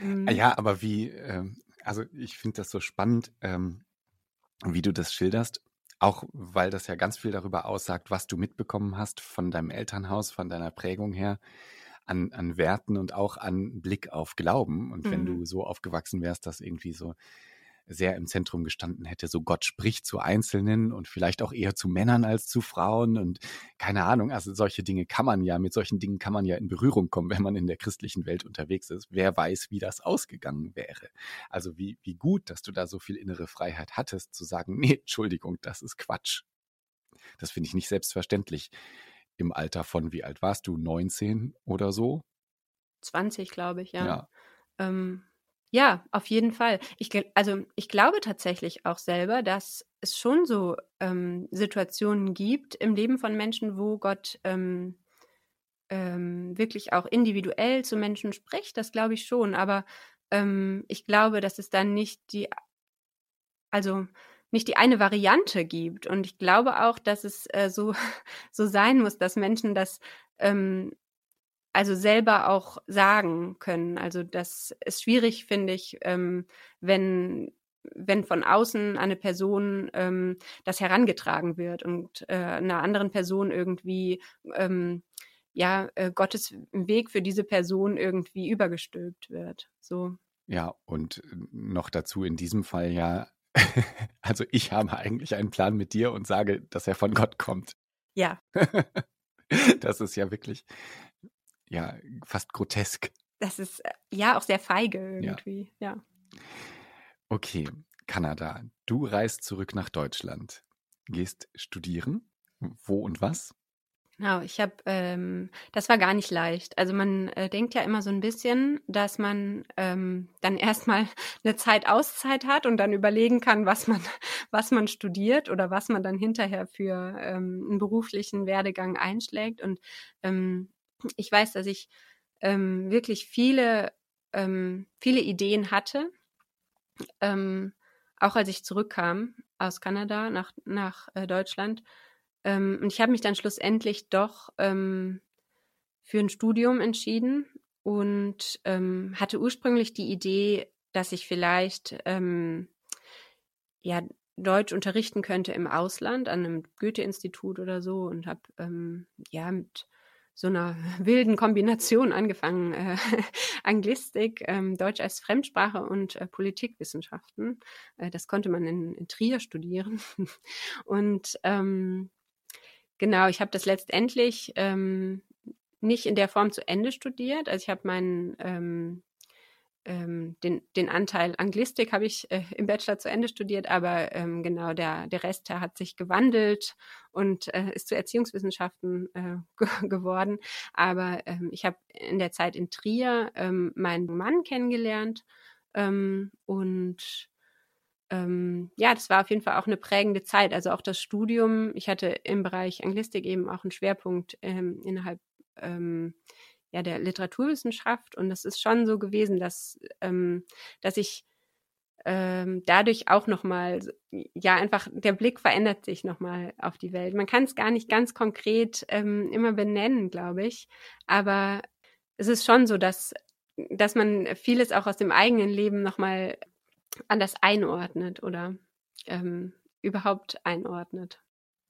Mhm. Ja, aber wie, ähm, also ich finde das so spannend, ähm, wie du das schilderst, auch weil das ja ganz viel darüber aussagt, was du mitbekommen hast von deinem Elternhaus, von deiner Prägung her, an, an Werten und auch an Blick auf Glauben. Und mhm. wenn du mhm. so aufgewachsen wärst, dass irgendwie so sehr im Zentrum gestanden hätte, so Gott spricht zu Einzelnen und vielleicht auch eher zu Männern als zu Frauen und keine Ahnung, also solche Dinge kann man ja, mit solchen Dingen kann man ja in Berührung kommen, wenn man in der christlichen Welt unterwegs ist. Wer weiß, wie das ausgegangen wäre. Also wie, wie gut, dass du da so viel innere Freiheit hattest, zu sagen, nee, Entschuldigung, das ist Quatsch. Das finde ich nicht selbstverständlich. Im Alter von, wie alt warst du? 19 oder so? 20, glaube ich, ja. ja. Ähm, ja, auf jeden Fall. Ich, also ich glaube tatsächlich auch selber, dass es schon so ähm, Situationen gibt im Leben von Menschen, wo Gott ähm, ähm, wirklich auch individuell zu Menschen spricht. Das glaube ich schon. Aber ähm, ich glaube, dass es dann nicht die, also nicht die eine Variante gibt. Und ich glaube auch, dass es äh, so, so sein muss, dass Menschen das ähm, also selber auch sagen können. Also das ist schwierig, finde ich, ähm, wenn wenn von außen eine Person ähm, das herangetragen wird und äh, einer anderen Person irgendwie ähm, ja äh, Gottes Weg für diese Person irgendwie übergestülpt wird. So. Ja, und noch dazu in diesem Fall ja, also ich habe eigentlich einen Plan mit dir und sage, dass er von Gott kommt. Ja. das ist ja wirklich ja fast grotesk. Das ist äh, ja auch sehr feige irgendwie, ja. ja. Okay, Kanada. Du reist zurück nach Deutschland, gehst studieren. Wo und was? Genau, ich habe, ähm, das war gar nicht leicht. Also man äh, denkt ja immer so ein bisschen, dass man ähm, dann erstmal eine Zeit Auszeit hat und dann überlegen kann, was man, was man studiert oder was man dann hinterher für ähm, einen beruflichen Werdegang einschlägt. Und ähm, ich weiß, dass ich ähm, wirklich viele, ähm, viele Ideen hatte, ähm, auch als ich zurückkam aus Kanada nach, nach äh, Deutschland. Ähm, und ich habe mich dann schlussendlich doch ähm, für ein Studium entschieden und ähm, hatte ursprünglich die Idee, dass ich vielleicht ja Deutsch unterrichten könnte im Ausland an einem Goethe-Institut oder so und habe ja mit so einer wilden Kombination angefangen, äh, Anglistik, ähm, Deutsch als Fremdsprache und äh, Politikwissenschaften. Äh, das konnte man in, in Trier studieren. und ähm, genau, ich habe das letztendlich ähm, nicht in der Form zu Ende studiert. Also ich habe meinen ähm, ähm, den, den Anteil Anglistik habe ich äh, im Bachelor zu Ende studiert, aber ähm, genau der, der Rest der hat sich gewandelt und äh, ist zu Erziehungswissenschaften äh, geworden. Aber ähm, ich habe in der Zeit in Trier ähm, meinen Mann kennengelernt ähm, und ähm, ja, das war auf jeden Fall auch eine prägende Zeit. Also auch das Studium. Ich hatte im Bereich Anglistik eben auch einen Schwerpunkt ähm, innerhalb ähm, ja, der Literaturwissenschaft. Und das ist schon so gewesen, dass, ähm, dass ich ähm, dadurch auch nochmal, ja, einfach der Blick verändert sich nochmal auf die Welt. Man kann es gar nicht ganz konkret ähm, immer benennen, glaube ich. Aber es ist schon so, dass, dass man vieles auch aus dem eigenen Leben nochmal anders einordnet oder ähm, überhaupt einordnet.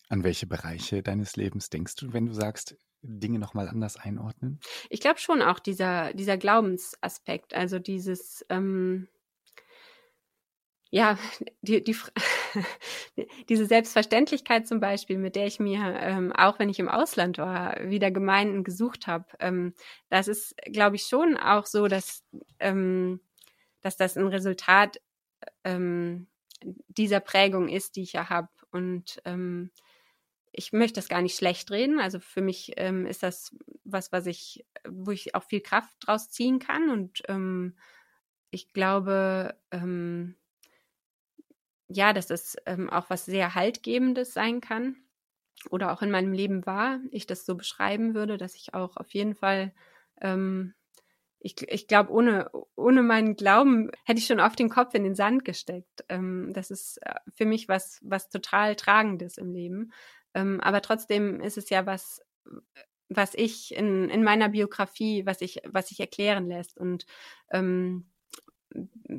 An welche Bereiche deines Lebens denkst du, wenn du sagst, Dinge nochmal anders einordnen? Ich glaube schon auch dieser, dieser Glaubensaspekt, also dieses, ähm, ja, die, die, diese Selbstverständlichkeit zum Beispiel, mit der ich mir, ähm, auch wenn ich im Ausland war, wieder Gemeinden gesucht habe, ähm, das ist, glaube ich, schon auch so, dass, ähm, dass das ein Resultat ähm, dieser Prägung ist, die ich ja habe. Und ähm, ich möchte das gar nicht schlecht reden. Also für mich ähm, ist das was, was ich, wo ich auch viel Kraft draus ziehen kann. Und ähm, ich glaube, ähm, ja, dass das ähm, auch was sehr Haltgebendes sein kann oder auch in meinem Leben war, ich das so beschreiben würde, dass ich auch auf jeden Fall, ähm, ich, ich glaube, ohne, ohne meinen Glauben hätte ich schon oft den Kopf in den Sand gesteckt. Ähm, das ist äh, für mich was, was total Tragendes im Leben. Ähm, aber trotzdem ist es ja was, was ich in, in meiner Biografie, was ich, was sich erklären lässt. Und ähm,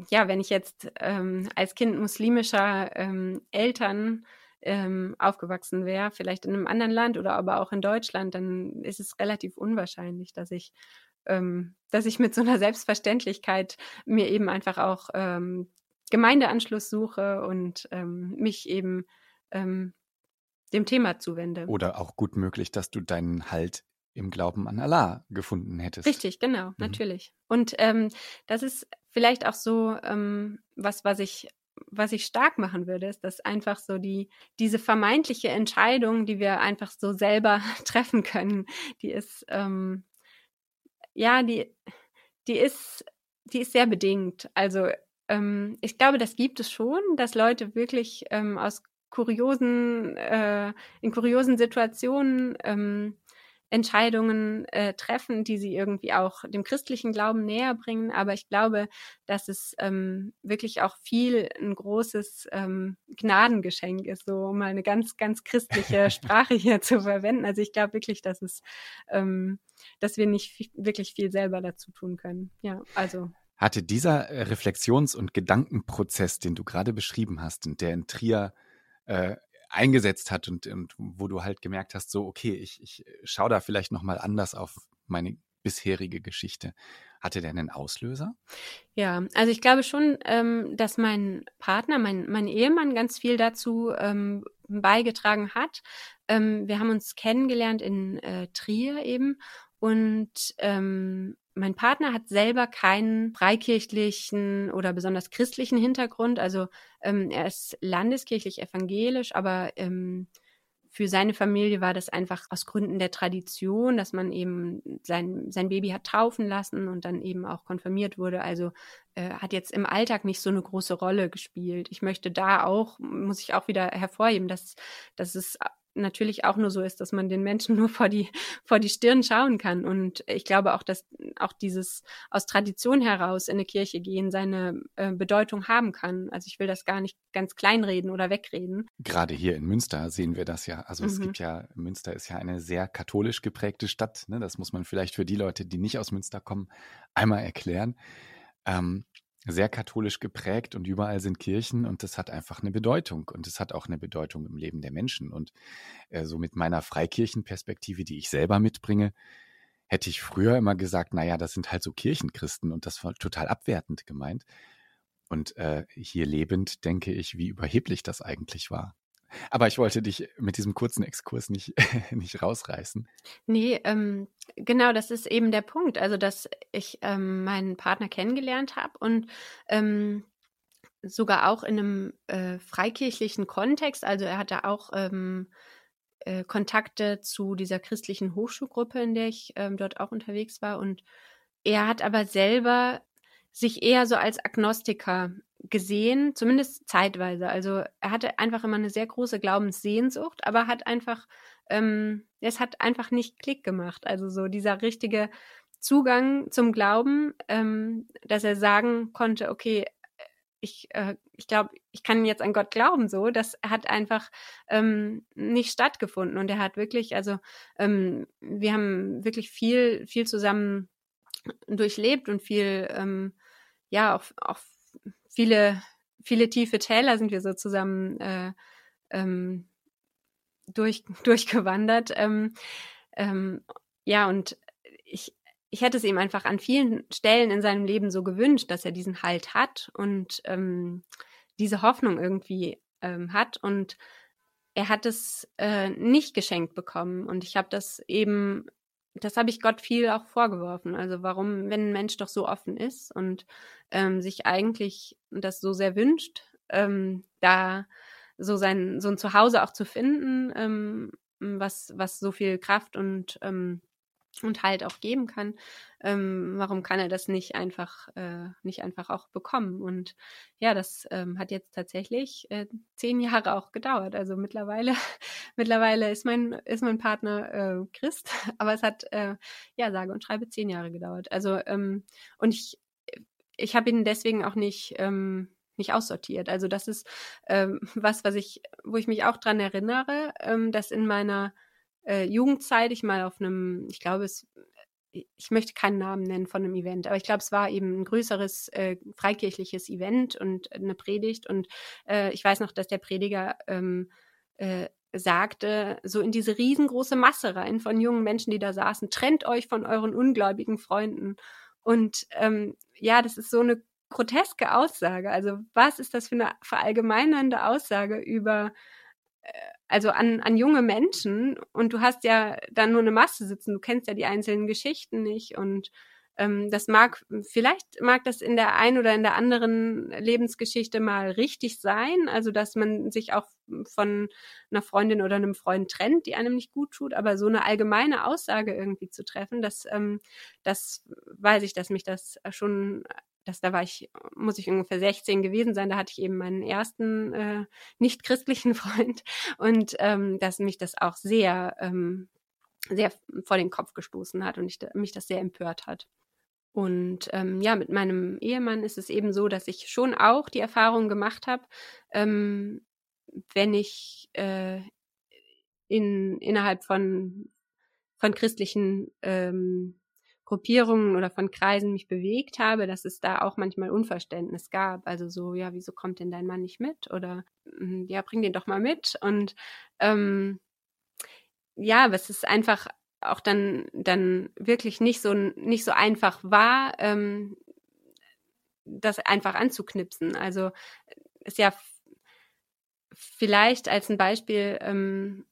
ja, wenn ich jetzt ähm, als Kind muslimischer ähm, Eltern ähm, aufgewachsen wäre, vielleicht in einem anderen Land oder aber auch in Deutschland, dann ist es relativ unwahrscheinlich, dass ich, ähm, dass ich mit so einer Selbstverständlichkeit mir eben einfach auch ähm, Gemeindeanschluss suche und ähm, mich eben ähm, dem Thema zuwende. Oder auch gut möglich, dass du deinen Halt im Glauben an Allah gefunden hättest. Richtig, genau, mhm. natürlich. Und ähm, das ist vielleicht auch so ähm, was, was ich was ich stark machen würde, ist, dass einfach so die, diese vermeintliche Entscheidung, die wir einfach so selber treffen können, die ist, ähm, ja, die, die ist, die ist sehr bedingt. Also ähm, ich glaube, das gibt es schon, dass Leute wirklich ähm, aus kuriosen, äh, in kuriosen Situationen ähm, Entscheidungen äh, treffen, die sie irgendwie auch dem christlichen Glauben näher bringen. Aber ich glaube, dass es ähm, wirklich auch viel ein großes ähm, Gnadengeschenk ist, so um mal eine ganz, ganz christliche Sprache hier zu verwenden. Also ich glaube wirklich, dass es, ähm, dass wir nicht wirklich viel selber dazu tun können. Ja, also hatte dieser äh, Reflexions- und Gedankenprozess, den du gerade beschrieben hast und der in Trier äh, eingesetzt hat und, und wo du halt gemerkt hast, so, okay, ich, ich schaue da vielleicht nochmal anders auf meine bisherige Geschichte. Hatte der einen Auslöser? Ja, also ich glaube schon, ähm, dass mein Partner, mein, mein Ehemann ganz viel dazu ähm, beigetragen hat. Ähm, wir haben uns kennengelernt in äh, Trier eben und ähm, mein Partner hat selber keinen freikirchlichen oder besonders christlichen Hintergrund. Also ähm, er ist landeskirchlich evangelisch, aber ähm, für seine Familie war das einfach aus Gründen der Tradition, dass man eben sein, sein Baby hat taufen lassen und dann eben auch konfirmiert wurde. Also äh, hat jetzt im Alltag nicht so eine große Rolle gespielt. Ich möchte da auch, muss ich auch wieder hervorheben, dass, dass es natürlich auch nur so ist, dass man den Menschen nur vor die, vor die Stirn schauen kann. Und ich glaube auch, dass auch dieses aus Tradition heraus in eine Kirche gehen seine äh, Bedeutung haben kann. Also ich will das gar nicht ganz kleinreden oder wegreden. Gerade hier in Münster sehen wir das ja. Also mhm. es gibt ja, Münster ist ja eine sehr katholisch geprägte Stadt. Ne? Das muss man vielleicht für die Leute, die nicht aus Münster kommen, einmal erklären. Ähm, sehr katholisch geprägt und überall sind Kirchen und das hat einfach eine Bedeutung und es hat auch eine Bedeutung im Leben der Menschen. Und äh, so mit meiner Freikirchenperspektive, die ich selber mitbringe, hätte ich früher immer gesagt, naja, das sind halt so Kirchenchristen und das war total abwertend gemeint. Und äh, hier lebend denke ich, wie überheblich das eigentlich war. Aber ich wollte dich mit diesem kurzen Exkurs nicht, nicht rausreißen. Nee, ähm, genau, das ist eben der Punkt. Also, dass ich ähm, meinen Partner kennengelernt habe und ähm, sogar auch in einem äh, freikirchlichen Kontext. Also, er hatte auch ähm, äh, Kontakte zu dieser christlichen Hochschulgruppe, in der ich ähm, dort auch unterwegs war. Und er hat aber selber sich eher so als Agnostiker gesehen, zumindest zeitweise. Also er hatte einfach immer eine sehr große Glaubenssehnsucht, aber hat einfach, ähm, es hat einfach nicht Klick gemacht. Also so dieser richtige Zugang zum Glauben, ähm, dass er sagen konnte, okay, ich, äh, ich glaube, ich kann jetzt an Gott glauben, so, das hat einfach ähm, nicht stattgefunden. Und er hat wirklich, also ähm, wir haben wirklich viel, viel zusammen durchlebt und viel, ähm, ja, auch, auch viele, viele tiefe Täler sind wir so zusammen äh, ähm, durch, durchgewandert. Ähm, ähm, ja, und ich, ich hätte es ihm einfach an vielen Stellen in seinem Leben so gewünscht, dass er diesen Halt hat und ähm, diese Hoffnung irgendwie ähm, hat. Und er hat es äh, nicht geschenkt bekommen. Und ich habe das eben, das habe ich Gott viel auch vorgeworfen. Also warum, wenn ein Mensch doch so offen ist und ähm, sich eigentlich das so sehr wünscht, ähm, da so sein so ein Zuhause auch zu finden, ähm, was was so viel Kraft und ähm, und halt auch geben kann, ähm, warum kann er das nicht einfach, äh, nicht einfach auch bekommen? Und ja, das ähm, hat jetzt tatsächlich äh, zehn Jahre auch gedauert. Also mittlerweile, mittlerweile ist mein, ist mein Partner äh, Christ, aber es hat äh, ja sage und schreibe zehn Jahre gedauert. Also ähm, und ich, ich habe ihn deswegen auch nicht ähm, nicht aussortiert. Also das ist ähm, was, was ich, wo ich mich auch dran erinnere, ähm, dass in meiner äh, Jugendzeit ich mal auf einem, ich glaube, es, äh, ich möchte keinen Namen nennen von einem Event, aber ich glaube, es war eben ein größeres äh, freikirchliches Event und eine Predigt. Und äh, ich weiß noch, dass der Prediger ähm, äh, sagte, so in diese riesengroße Masse rein von jungen Menschen, die da saßen, trennt euch von euren ungläubigen Freunden. Und ähm, ja, das ist so eine groteske Aussage. Also was ist das für eine verallgemeinernde Aussage über äh, also an, an junge Menschen. Und du hast ja dann nur eine Masse sitzen, du kennst ja die einzelnen Geschichten nicht. Und ähm, das mag, vielleicht mag das in der einen oder in der anderen Lebensgeschichte mal richtig sein, also dass man sich auch von einer Freundin oder einem Freund trennt, die einem nicht gut tut, aber so eine allgemeine Aussage irgendwie zu treffen, das, ähm, das weiß ich, dass mich das schon das, da war ich, muss ich ungefähr 16 gewesen sein, da hatte ich eben meinen ersten äh, nicht christlichen Freund und ähm, dass mich das auch sehr, ähm, sehr vor den Kopf gestoßen hat und ich, mich das sehr empört hat. Und ähm, ja, mit meinem Ehemann ist es eben so, dass ich schon auch die Erfahrung gemacht habe, ähm, wenn ich äh, in, innerhalb von, von christlichen ähm, Gruppierungen oder von Kreisen mich bewegt habe, dass es da auch manchmal Unverständnis gab. Also so, ja, wieso kommt denn dein Mann nicht mit? Oder hm, ja, bring den doch mal mit. Und ähm, ja, es ist einfach auch dann, dann wirklich nicht so, nicht so einfach war, ähm, das einfach anzuknipsen. Also ist ja vielleicht als ein Beispiel, ähm,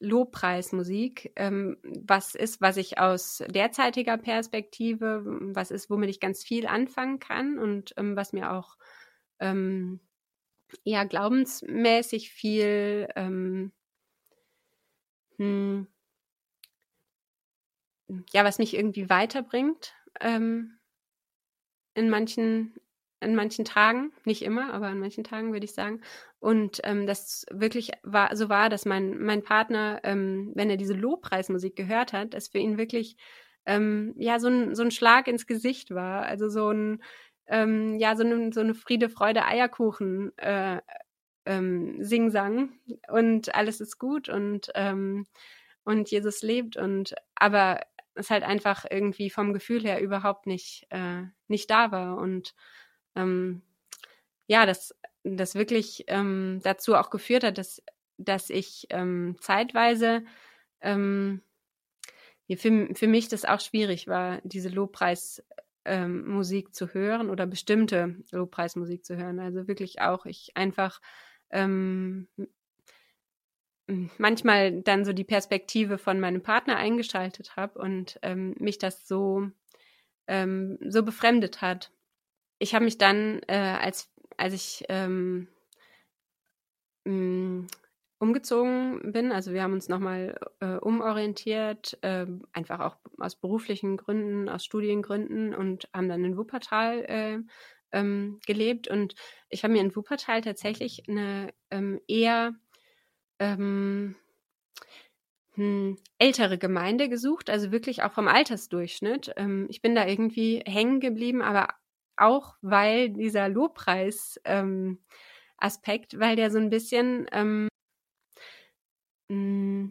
Lobpreismusik, ähm, was ist, was ich aus derzeitiger Perspektive, was ist, womit ich ganz viel anfangen kann und ähm, was mir auch ähm, ja glaubensmäßig viel ähm, hm, ja, was mich irgendwie weiterbringt ähm, in manchen in manchen Tagen, nicht immer, aber an manchen Tagen würde ich sagen. Und ähm, das wirklich war so war, dass mein, mein Partner, ähm, wenn er diese Lobpreismusik gehört hat, es für ihn wirklich ähm, ja so ein, so ein Schlag ins Gesicht war. Also so ein ähm, ja, so eine, so eine Friede, Freude, Eierkuchen äh, ähm, Sing-Sang und alles ist gut und, ähm, und Jesus lebt und aber es halt einfach irgendwie vom Gefühl her überhaupt nicht, äh, nicht da war. Und ähm, ja, das, das wirklich ähm, dazu auch geführt hat, dass, dass ich ähm, zeitweise ähm, für, für mich das auch schwierig war, diese Lobpreismusik ähm, zu hören oder bestimmte Lobpreismusik zu hören. Also wirklich auch ich einfach ähm, manchmal dann so die Perspektive von meinem Partner eingeschaltet habe und ähm, mich das so ähm, so befremdet hat ich habe mich dann, äh, als, als ich ähm, mh, mm, umgezogen bin. Also wir haben uns nochmal äh, umorientiert, äh, einfach auch aus beruflichen Gründen, aus Studiengründen und haben dann in Wuppertal äh, ähm, gelebt. Und ich habe mir in Wuppertal tatsächlich eine ähm, eher ähm, hm, ältere Gemeinde gesucht, also wirklich auch vom Altersdurchschnitt. Ähm, ich bin da irgendwie hängen geblieben, aber auch weil dieser Lobpreis ähm, Aspekt, weil der so ein bisschen ähm, hm,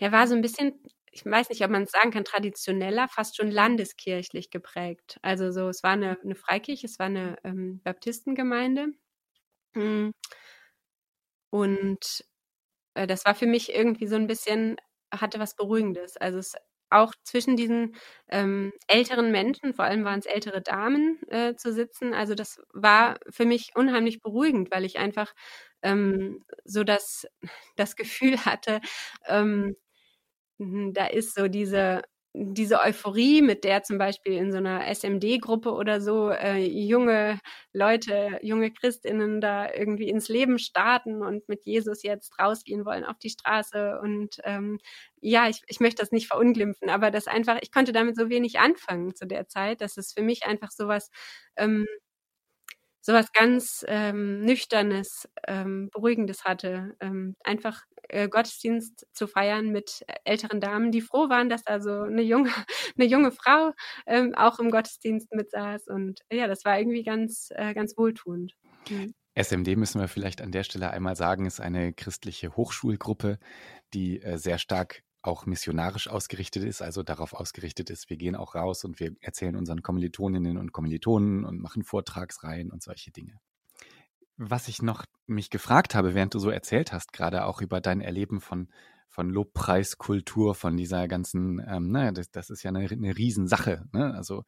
der war so ein bisschen, ich weiß nicht, ob man es sagen kann, traditioneller, fast schon landeskirchlich geprägt. Also so, es war eine, eine Freikirche, es war eine ähm, Baptistengemeinde. Hm. Und äh, das war für mich irgendwie so ein bisschen, hatte was Beruhigendes. Also es auch zwischen diesen ähm, älteren Menschen, vor allem waren es ältere Damen, äh, zu sitzen. Also das war für mich unheimlich beruhigend, weil ich einfach ähm, so das, das Gefühl hatte, ähm, da ist so diese diese Euphorie, mit der zum Beispiel in so einer SMD-Gruppe oder so äh, junge Leute, junge Christinnen da irgendwie ins Leben starten und mit Jesus jetzt rausgehen wollen auf die Straße. Und ähm, ja, ich, ich möchte das nicht verunglimpfen, aber das einfach, ich konnte damit so wenig anfangen zu der Zeit, dass es für mich einfach sowas ähm, sowas ganz ähm, Nüchternes, ähm, Beruhigendes hatte. Ähm, einfach äh, Gottesdienst zu feiern mit älteren Damen, die froh waren, dass da so eine junge, eine junge Frau ähm, auch im Gottesdienst mit saß. Und ja, das war irgendwie ganz, äh, ganz wohltuend. Mhm. SMD müssen wir vielleicht an der Stelle einmal sagen, ist eine christliche Hochschulgruppe, die äh, sehr stark auch missionarisch ausgerichtet ist, also darauf ausgerichtet ist, wir gehen auch raus und wir erzählen unseren Kommilitoninnen und Kommilitonen und machen Vortragsreihen und solche Dinge. Was ich noch mich gefragt habe, während du so erzählt hast, gerade auch über dein Erleben von, von Lobpreiskultur, von dieser ganzen, ähm, naja, das, das ist ja eine, eine Riesensache. Ne? Also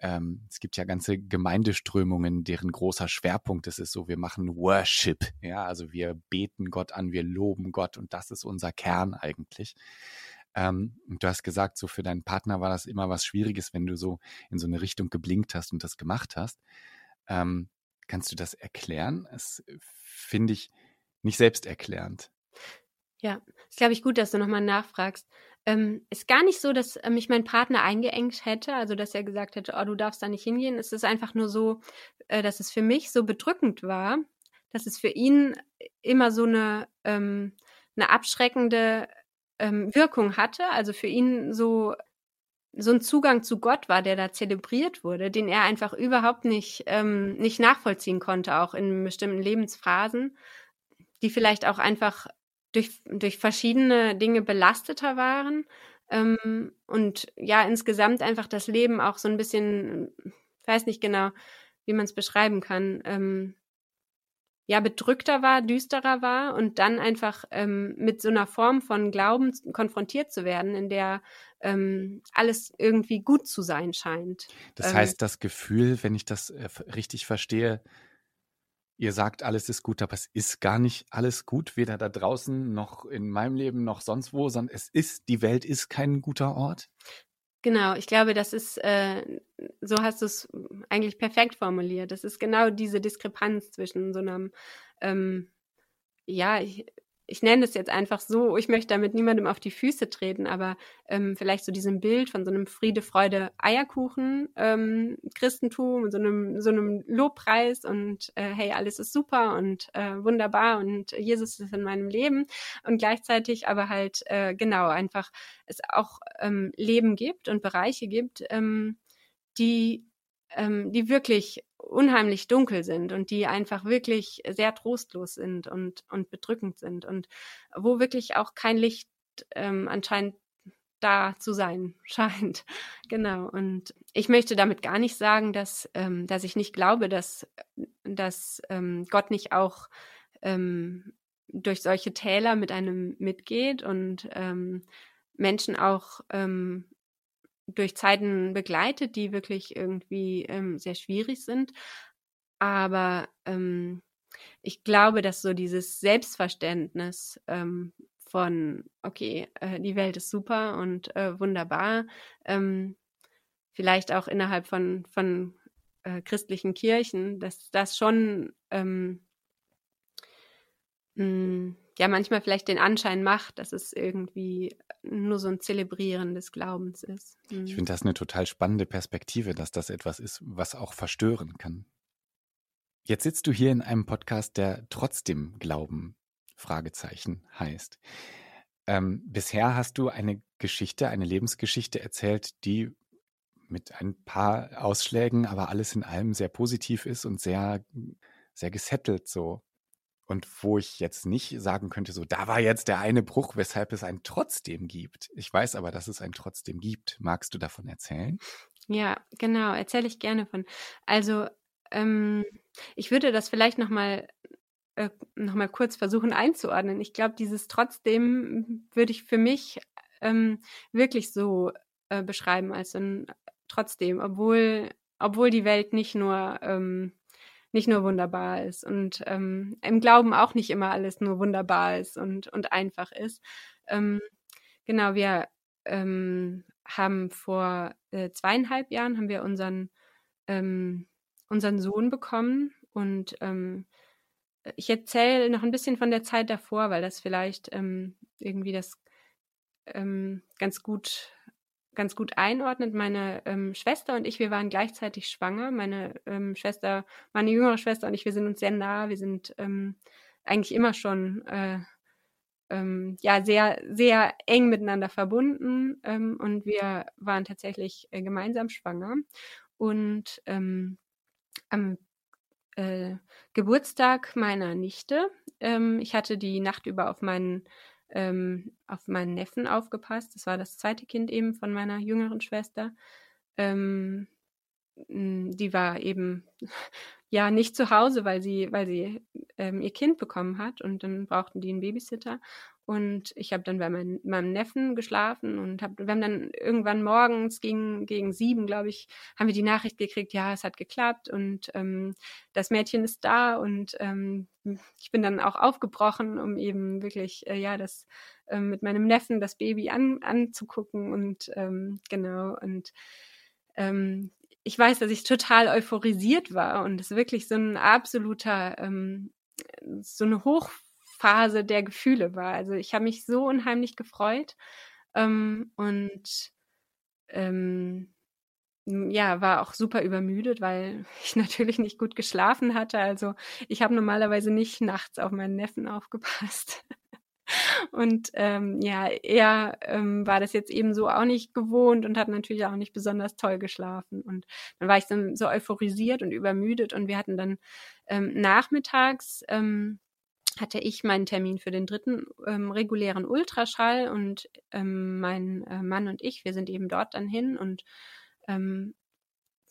ähm, es gibt ja ganze Gemeindeströmungen, deren großer Schwerpunkt es ist so, wir machen Worship, ja, also wir beten Gott an, wir loben Gott und das ist unser Kern eigentlich. Ähm, und du hast gesagt, so für deinen Partner war das immer was Schwieriges, wenn du so in so eine Richtung geblinkt hast und das gemacht hast. Ähm, kannst du das erklären? Das finde ich nicht selbsterklärend. Ja, ist glaube ich gut, dass du nochmal nachfragst. Ähm, ist gar nicht so, dass äh, mich mein Partner eingeengt hätte, also dass er gesagt hätte, oh, du darfst da nicht hingehen. Es ist einfach nur so, äh, dass es für mich so bedrückend war, dass es für ihn immer so eine, ähm, eine abschreckende ähm, Wirkung hatte. Also für ihn so so ein Zugang zu Gott war, der da zelebriert wurde, den er einfach überhaupt nicht, ähm, nicht nachvollziehen konnte, auch in bestimmten Lebensphasen, die vielleicht auch einfach durch, durch verschiedene Dinge belasteter waren. Ähm, und ja, insgesamt einfach das Leben auch so ein bisschen, weiß nicht genau, wie man es beschreiben kann, ähm, ja, bedrückter war, düsterer war und dann einfach ähm, mit so einer Form von Glauben konfrontiert zu werden, in der ähm, alles irgendwie gut zu sein scheint. Das ähm, heißt, das Gefühl, wenn ich das äh, richtig verstehe, ihr sagt, alles ist gut, aber es ist gar nicht alles gut, weder da draußen noch in meinem Leben noch sonst wo, sondern es ist, die Welt ist kein guter Ort. Genau, ich glaube, das ist, äh, so hast du es eigentlich perfekt formuliert. Das ist genau diese Diskrepanz zwischen so einem, ähm, ja, ich, ich nenne es jetzt einfach so, ich möchte damit niemandem auf die Füße treten, aber ähm, vielleicht so diesem Bild von so einem Friede, Freude, Eierkuchen, ähm, Christentum so einem, so einem Lobpreis und äh, hey, alles ist super und äh, wunderbar und Jesus ist in meinem Leben. Und gleichzeitig aber halt äh, genau einfach es auch ähm, Leben gibt und Bereiche gibt, ähm, die ähm, die wirklich unheimlich dunkel sind und die einfach wirklich sehr trostlos sind und, und bedrückend sind und wo wirklich auch kein Licht ähm, anscheinend da zu sein scheint. Genau. Und ich möchte damit gar nicht sagen, dass, ähm, dass ich nicht glaube, dass, dass ähm, Gott nicht auch ähm, durch solche Täler mit einem mitgeht und ähm, Menschen auch ähm, durch Zeiten begleitet, die wirklich irgendwie ähm, sehr schwierig sind. Aber ähm, ich glaube, dass so dieses Selbstverständnis ähm, von, okay, äh, die Welt ist super und äh, wunderbar, ähm, vielleicht auch innerhalb von, von äh, christlichen Kirchen, dass das schon ähm, mh, hm, ja manchmal vielleicht den Anschein macht, dass es irgendwie nur so ein Zelebrieren des Glaubens ist. Mhm. Ich finde das eine total spannende Perspektive, dass das etwas ist, was auch verstören kann. Jetzt sitzt du hier in einem Podcast, der trotzdem Glauben Fragezeichen heißt. Ähm, bisher hast du eine Geschichte, eine Lebensgeschichte erzählt, die mit ein paar Ausschlägen, aber alles in allem sehr positiv ist und sehr, sehr gesettelt so. Und wo ich jetzt nicht sagen könnte, so, da war jetzt der eine Bruch, weshalb es ein trotzdem gibt. Ich weiß aber, dass es ein trotzdem gibt. Magst du davon erzählen? Ja, genau, erzähle ich gerne von. Also, ähm, ich würde das vielleicht nochmal äh, noch kurz versuchen einzuordnen. Ich glaube, dieses trotzdem würde ich für mich ähm, wirklich so äh, beschreiben als ein trotzdem, obwohl, obwohl die Welt nicht nur, ähm, nicht nur wunderbar ist und ähm, im Glauben auch nicht immer alles nur wunderbar ist und, und einfach ist. Ähm, genau, wir ähm, haben vor äh, zweieinhalb Jahren haben wir unseren, ähm, unseren Sohn bekommen und ähm, ich erzähle noch ein bisschen von der Zeit davor, weil das vielleicht ähm, irgendwie das ganz gut ganz gut einordnet. Meine ähm, Schwester und ich, wir waren gleichzeitig schwanger. Meine ähm, Schwester, meine jüngere Schwester und ich, wir sind uns sehr nah. Wir sind ähm, eigentlich immer schon äh, ähm, ja sehr sehr eng miteinander verbunden ähm, und wir waren tatsächlich äh, gemeinsam schwanger und ähm, am äh, Geburtstag meiner Nichte. Ähm, ich hatte die Nacht über auf meinen ähm, auf meinen Neffen aufgepasst. Das war das zweite Kind eben von meiner jüngeren Schwester. Ähm, die war eben ja nicht zu Hause, weil sie, weil sie ähm, ihr Kind bekommen hat und dann brauchten die einen Babysitter. Und ich habe dann bei mein, meinem Neffen geschlafen und hab, wir haben dann irgendwann morgens gegen, gegen sieben, glaube ich, haben wir die Nachricht gekriegt, ja, es hat geklappt und ähm, das Mädchen ist da und ähm, ich bin dann auch aufgebrochen, um eben wirklich, äh, ja, das äh, mit meinem Neffen das Baby an, anzugucken und ähm, genau und ähm, ich weiß, dass ich total euphorisiert war und es wirklich so ein absoluter, ähm, so eine Hoch Phase der Gefühle war. Also ich habe mich so unheimlich gefreut ähm, und ähm, ja, war auch super übermüdet, weil ich natürlich nicht gut geschlafen hatte. Also ich habe normalerweise nicht nachts auf meinen Neffen aufgepasst. Und ähm, ja, er ähm, war das jetzt eben so auch nicht gewohnt und hat natürlich auch nicht besonders toll geschlafen. Und dann war ich dann so euphorisiert und übermüdet und wir hatten dann ähm, nachmittags ähm, hatte ich meinen Termin für den dritten ähm, regulären Ultraschall und ähm, mein äh, Mann und ich, wir sind eben dort dann hin und ähm,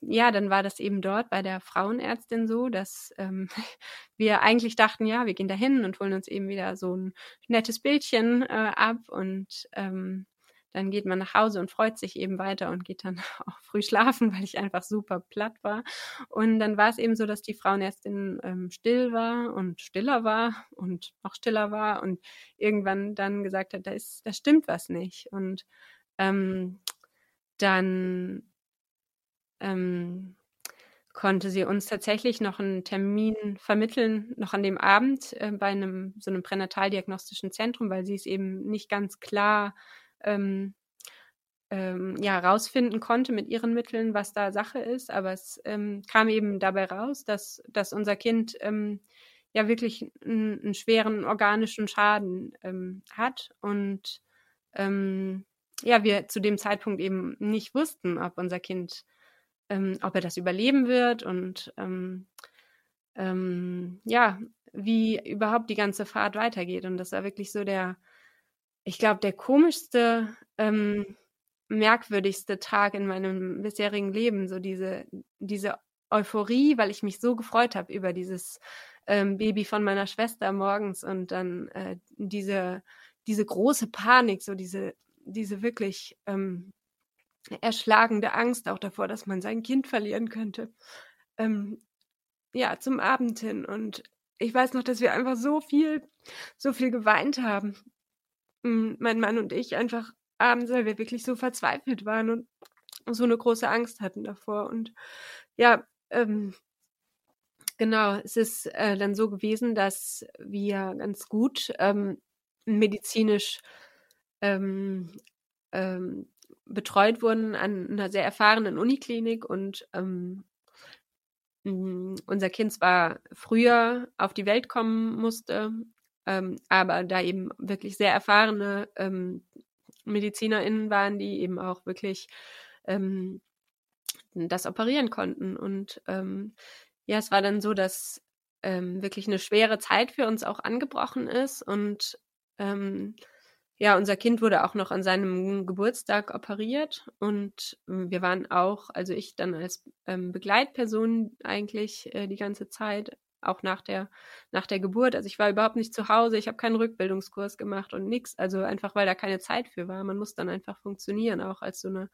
ja, dann war das eben dort bei der Frauenärztin so, dass ähm, wir eigentlich dachten, ja, wir gehen da hin und holen uns eben wieder so ein nettes Bildchen äh, ab und ähm, dann geht man nach Hause und freut sich eben weiter und geht dann auch früh schlafen, weil ich einfach super platt war. Und dann war es eben so, dass die Frauenärztin ähm, still war und stiller war und noch stiller war und irgendwann dann gesagt hat, da ist, da stimmt was nicht. Und ähm, dann ähm, konnte sie uns tatsächlich noch einen Termin vermitteln, noch an dem Abend äh, bei einem so einem pränataldiagnostischen Zentrum, weil sie es eben nicht ganz klar ähm, ähm, ja, rausfinden konnte mit ihren Mitteln, was da Sache ist. Aber es ähm, kam eben dabei raus, dass, dass unser Kind ähm, ja wirklich einen, einen, schweren organischen Schaden ähm, hat und ähm, ja, wir zu dem Zeitpunkt eben nicht wussten, ob unser Kind, ähm, ob er das überleben wird und ja, wie überhaupt die ganze Fahrt weitergeht. Und das war wirklich so der, ich glaube, der komischste, ähm, merkwürdigste Tag in meinem bisherigen Leben, so diese, diese Euphorie, weil ich mich so gefreut habe über dieses ähm, Baby von meiner Schwester morgens und dann äh, diese, diese große Panik, so diese, diese wirklich ähm, erschlagende Angst auch davor, dass man sein Kind verlieren könnte. Ähm, ja, zum Abend hin. Und ich weiß noch, dass wir einfach so viel, so viel geweint haben. Mein Mann und ich einfach abends, weil wir wirklich so verzweifelt waren und so eine große Angst hatten davor. Und ja, ähm, Genau, es ist äh, dann so gewesen, dass wir ganz gut ähm, medizinisch ähm, ähm, betreut wurden an einer sehr erfahrenen Uniklinik und ähm, unser Kind zwar früher auf die Welt kommen musste, ähm, aber da eben wirklich sehr erfahrene ähm, MedizinerInnen waren, die eben auch wirklich ähm, das operieren konnten. Und ähm, ja, es war dann so, dass ähm, wirklich eine schwere Zeit für uns auch angebrochen ist und ähm, ja, unser Kind wurde auch noch an seinem Geburtstag operiert und ähm, wir waren auch, also ich dann als ähm, Begleitperson eigentlich äh, die ganze Zeit, auch nach der, nach der Geburt. Also ich war überhaupt nicht zu Hause, ich habe keinen Rückbildungskurs gemacht und nichts, also einfach weil da keine Zeit für war. Man muss dann einfach funktionieren, auch als so eine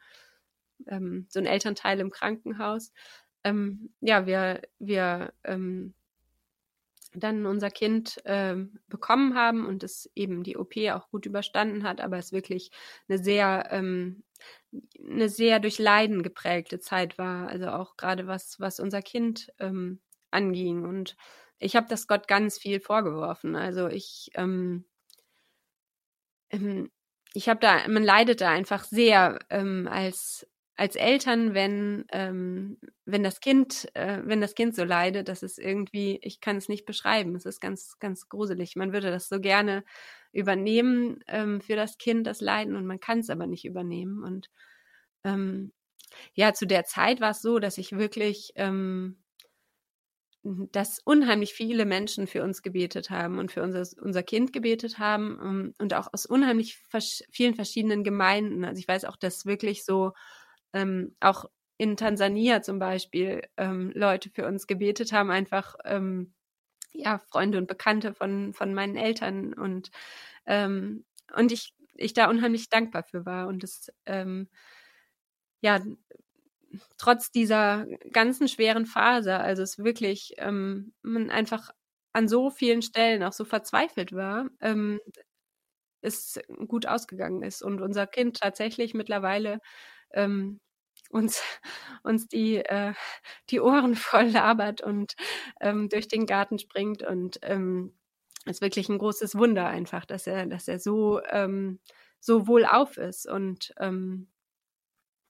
ähm, so ein Elternteil im Krankenhaus. Ähm, ja, wir, wir ähm, dann unser Kind äh, bekommen haben und es eben die OP auch gut überstanden hat, aber es wirklich eine sehr ähm, eine sehr durch Leiden geprägte Zeit war, also auch gerade was was unser Kind ähm, anging und ich habe das Gott ganz viel vorgeworfen. Also ich ähm, ähm ich habe da man leidet da einfach sehr ähm, als als Eltern, wenn, ähm, wenn das Kind, äh, wenn das Kind so leidet, das ist irgendwie, ich kann es nicht beschreiben. Es ist ganz, ganz gruselig. Man würde das so gerne übernehmen ähm, für das Kind, das Leiden, und man kann es aber nicht übernehmen. Und ähm, ja, zu der Zeit war es so, dass ich wirklich, ähm, dass unheimlich viele Menschen für uns gebetet haben und für unser, unser Kind gebetet haben ähm, und auch aus unheimlich vers vielen verschiedenen Gemeinden. Also ich weiß auch, dass wirklich so ähm, auch in Tansania zum Beispiel ähm, Leute für uns gebetet haben, einfach ähm, ja, Freunde und Bekannte von, von meinen Eltern und, ähm, und ich, ich da unheimlich dankbar für war und es ähm, ja trotz dieser ganzen schweren Phase, also es wirklich ähm, man einfach an so vielen Stellen auch so verzweifelt war, ähm, es gut ausgegangen ist und unser Kind tatsächlich mittlerweile ähm, uns, uns die, äh, die Ohren voll labert und ähm, durch den Garten springt. Und ähm, ist wirklich ein großes Wunder einfach, dass er, dass er so, ähm, so wohlauf ist und ähm,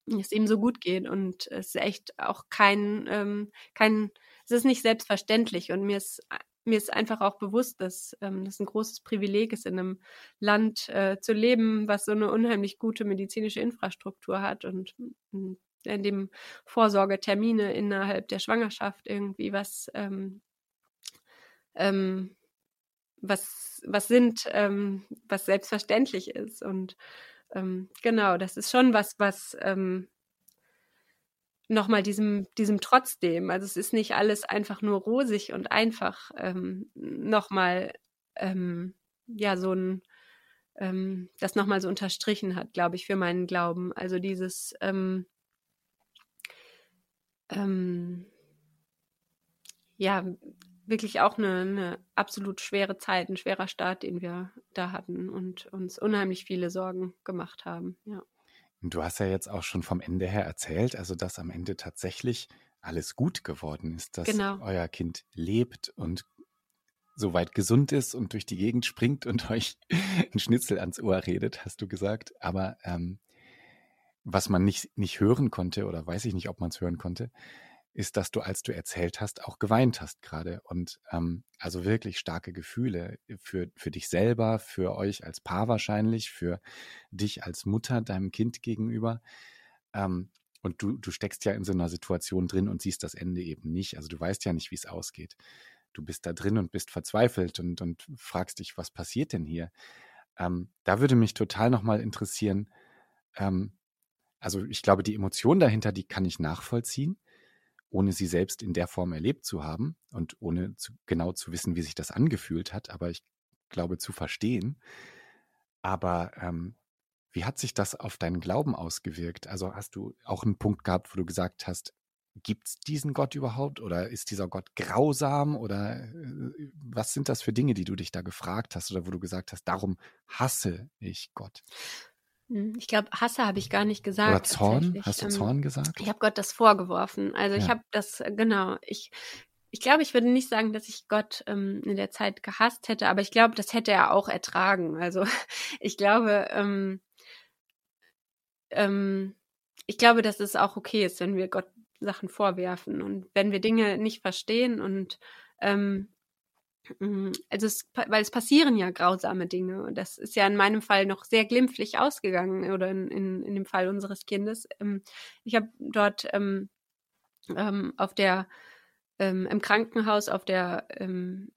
es ihm so gut geht. Und es ist echt auch kein, ähm, kein, es ist nicht selbstverständlich. Und mir ist mir ist einfach auch bewusst, dass ähm, das ein großes Privileg ist, in einem Land äh, zu leben, was so eine unheimlich gute medizinische Infrastruktur hat und, und in dem Vorsorgetermine innerhalb der Schwangerschaft irgendwie was ähm, ähm, was was sind, ähm, was selbstverständlich ist und ähm, genau, das ist schon was, was ähm, nochmal diesem, diesem trotzdem, also es ist nicht alles einfach nur rosig und einfach ähm, nochmal, ähm, ja, so ein, ähm, das nochmal so unterstrichen hat, glaube ich, für meinen Glauben. Also dieses, ähm, ähm, ja, wirklich auch eine, eine absolut schwere Zeit, ein schwerer Start, den wir da hatten und uns unheimlich viele Sorgen gemacht haben, ja. Du hast ja jetzt auch schon vom Ende her erzählt, also dass am Ende tatsächlich alles gut geworden ist, dass genau. euer Kind lebt und soweit gesund ist und durch die Gegend springt und euch ein Schnitzel ans Ohr redet, hast du gesagt. Aber ähm, was man nicht, nicht hören konnte oder weiß ich nicht, ob man es hören konnte, ist, dass du, als du erzählt hast, auch geweint hast gerade. Und ähm, also wirklich starke Gefühle für, für dich selber, für euch als Paar wahrscheinlich, für dich als Mutter deinem Kind gegenüber. Ähm, und du, du steckst ja in so einer Situation drin und siehst das Ende eben nicht. Also du weißt ja nicht, wie es ausgeht. Du bist da drin und bist verzweifelt und, und fragst dich, was passiert denn hier? Ähm, da würde mich total nochmal interessieren, ähm, also ich glaube, die Emotion dahinter, die kann ich nachvollziehen ohne sie selbst in der Form erlebt zu haben und ohne zu, genau zu wissen, wie sich das angefühlt hat, aber ich glaube zu verstehen. Aber ähm, wie hat sich das auf deinen Glauben ausgewirkt? Also hast du auch einen Punkt gehabt, wo du gesagt hast, gibt es diesen Gott überhaupt oder ist dieser Gott grausam oder äh, was sind das für Dinge, die du dich da gefragt hast oder wo du gesagt hast, darum hasse ich Gott? Hm, ich glaube, Hasse habe ich gar nicht gesagt. Oder Zorn? Hast du ähm, Zorn gesagt? Ich habe Gott das vorgeworfen. Also ja. ich habe das, äh, genau, ich, ich glaube, ich würde nicht sagen, dass ich Gott ähm, in der Zeit gehasst hätte, aber ich glaube, das hätte er auch ertragen. Also ich glaube, ähm, ähm, ich glaube, dass es auch okay ist, wenn wir Gott Sachen vorwerfen und wenn wir Dinge nicht verstehen und ähm, also es, weil es passieren ja grausame Dinge und das ist ja in meinem Fall noch sehr glimpflich ausgegangen oder in, in, in dem Fall unseres Kindes. Ähm, ich habe dort ähm, ähm, auf der ähm, im Krankenhaus auf der ähm,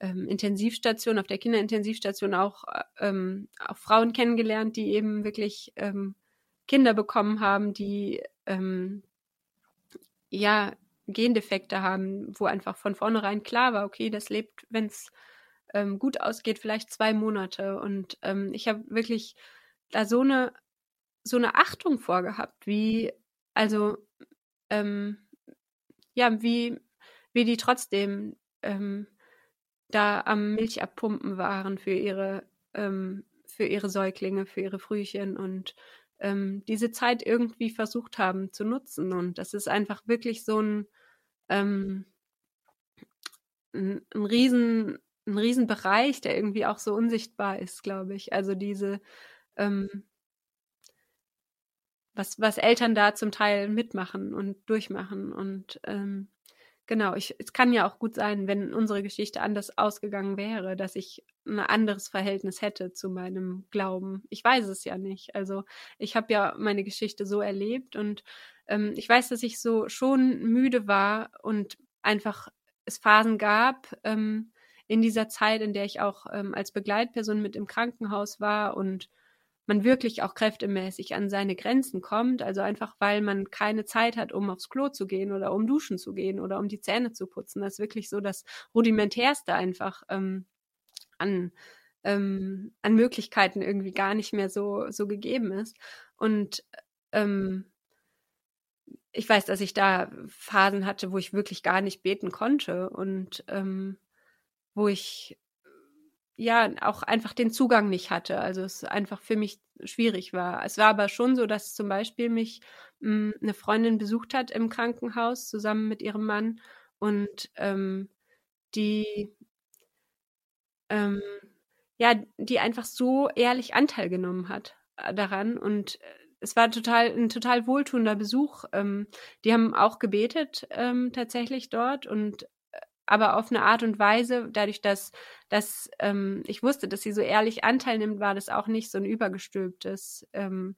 ähm, Intensivstation, auf der Kinderintensivstation auch, ähm, auch Frauen kennengelernt, die eben wirklich Kinder bekommen haben, die ja Gendefekte haben, wo einfach von vornherein klar war, okay, das lebt, wenn es ähm, gut ausgeht, vielleicht zwei Monate. Und ähm, ich habe wirklich da so eine so eine Achtung vorgehabt, wie also ähm, ja, wie wie die trotzdem ähm, da am Milch abpumpen waren für ihre ähm, für ihre Säuglinge, für ihre Frühchen und ähm, diese Zeit irgendwie versucht haben zu nutzen. Und das ist einfach wirklich so ein, ähm, ein, ein riesen ein Riesenbereich, der irgendwie auch so unsichtbar ist, glaube ich. Also diese, ähm, was, was Eltern da zum Teil mitmachen und durchmachen. Und ähm, Genau, ich, es kann ja auch gut sein, wenn unsere Geschichte anders ausgegangen wäre, dass ich ein anderes Verhältnis hätte zu meinem Glauben. Ich weiß es ja nicht. Also ich habe ja meine Geschichte so erlebt und ähm, ich weiß, dass ich so schon müde war und einfach es Phasen gab ähm, in dieser Zeit, in der ich auch ähm, als Begleitperson mit im Krankenhaus war und man wirklich auch kräftemäßig an seine Grenzen kommt, also einfach weil man keine Zeit hat, um aufs Klo zu gehen oder um duschen zu gehen oder um die Zähne zu putzen. Das ist wirklich so das rudimentärste einfach ähm, an ähm, an Möglichkeiten irgendwie gar nicht mehr so so gegeben ist und ähm, ich weiß, dass ich da Phasen hatte, wo ich wirklich gar nicht beten konnte und ähm, wo ich ja auch einfach den Zugang nicht hatte. Also es einfach für mich schwierig war. Es war aber schon so, dass zum Beispiel mich mh, hm, eine Freundin besucht hat im Krankenhaus zusammen mit ihrem Mann und ähm, die ähm, ja, die einfach so ehrlich Anteil genommen hat äh, daran und äh, es war total ein total wohltuender Besuch. Ähm, die haben auch gebetet ähm, tatsächlich dort und aber auf eine Art und Weise, dadurch, dass, dass ähm, ich wusste, dass sie so ehrlich Anteil nimmt, war das auch nicht so ein übergestülptes, ähm,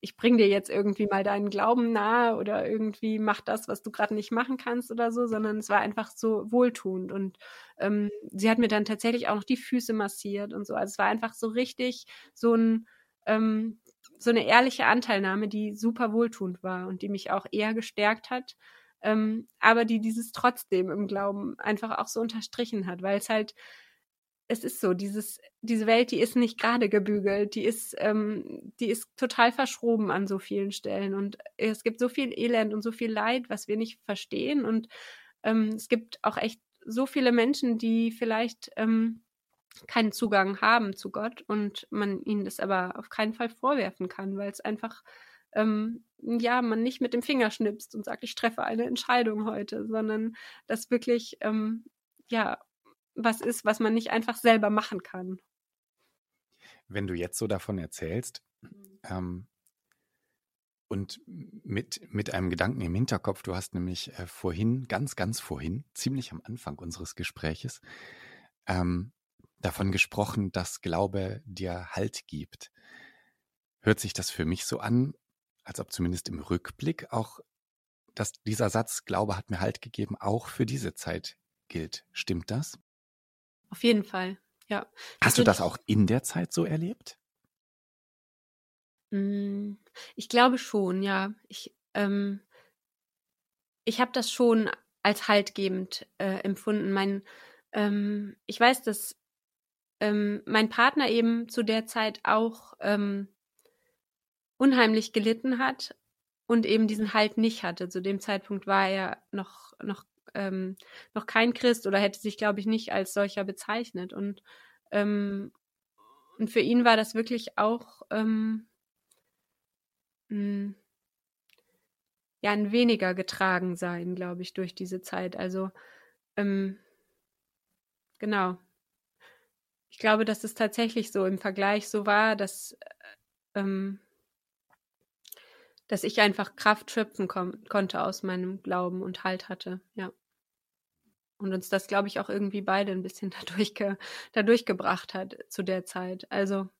ich bring dir jetzt irgendwie mal deinen Glauben nahe oder irgendwie mach das, was du gerade nicht machen kannst oder so, sondern es war einfach so wohltuend. Und ähm, sie hat mir dann tatsächlich auch noch die Füße massiert und so. Also es war einfach so richtig so ein ähm, so eine ehrliche Anteilnahme, die super wohltuend war und die mich auch eher gestärkt hat, ähm, aber die dieses trotzdem im Glauben einfach auch so unterstrichen hat, weil es halt, es ist so, dieses, diese Welt, die ist nicht gerade gebügelt, die ist, ähm, die ist total verschroben an so vielen Stellen und es gibt so viel Elend und so viel Leid, was wir nicht verstehen und ähm, es gibt auch echt so viele Menschen, die vielleicht ähm, keinen Zugang haben zu Gott und man ihnen das aber auf keinen Fall vorwerfen kann, weil es einfach ähm, ja, man nicht mit dem Finger schnipst und sagt, ich treffe eine Entscheidung heute, sondern das wirklich, ähm, ja, was ist, was man nicht einfach selber machen kann. Wenn du jetzt so davon erzählst, mhm. ähm, und mit, mit einem Gedanken im Hinterkopf, du hast nämlich äh, vorhin, ganz, ganz vorhin, ziemlich am Anfang unseres Gespräches, ähm, davon gesprochen, dass Glaube dir Halt gibt. Hört sich das für mich so an, als ob zumindest im Rückblick auch, dass dieser Satz Glaube hat mir Halt gegeben, auch für diese Zeit gilt. Stimmt das? Auf jeden Fall, ja. Hast du das auch in der Zeit so erlebt? Hm, ich glaube schon, ja. Ich, ähm, ich habe das schon als haltgebend äh, empfunden. Mein, ähm, ich weiß, dass ähm, mein Partner eben zu der Zeit auch ähm, unheimlich gelitten hat und eben diesen Halt nicht hatte. Zu dem Zeitpunkt war er noch, noch, ähm, noch kein Christ oder hätte sich, glaube ich, nicht als solcher bezeichnet. Und, ähm, und für ihn war das wirklich auch ähm, hm, ja ein weniger getragen sein, glaube ich, durch diese Zeit. Also ähm, genau. Ich glaube, dass es tatsächlich so im Vergleich so war, dass äh, ähm, dass ich einfach Kraft schöpfen konnte aus meinem Glauben und Halt hatte, ja. Und uns das, glaube ich, auch irgendwie beide ein bisschen dadurch, ge dadurch gebracht hat zu der Zeit. Also,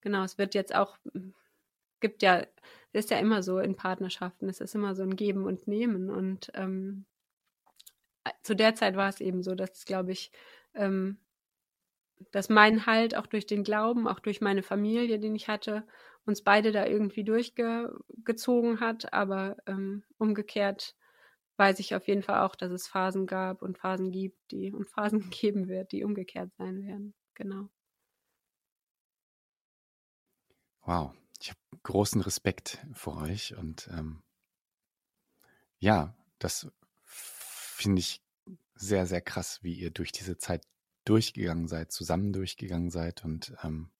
genau, es wird jetzt auch, hm, gibt ja, ist ja immer so in Partnerschaften, es ist immer so ein Geben und Nehmen. Und ähm, zu der Zeit war es eben so, dass, glaube ich, ähm, dass mein Halt auch durch den Glauben, auch durch meine Familie, den ich hatte, uns beide da irgendwie durchgezogen hat. Aber ähm, umgekehrt weiß ich auf jeden Fall auch, dass es Phasen gab und Phasen gibt, die und Phasen geben wird, die umgekehrt sein werden. Genau. Wow, ich habe großen Respekt vor euch und ähm, ja, das finde ich sehr, sehr krass, wie ihr durch diese Zeit durchgegangen seid, zusammen durchgegangen seid und ähm,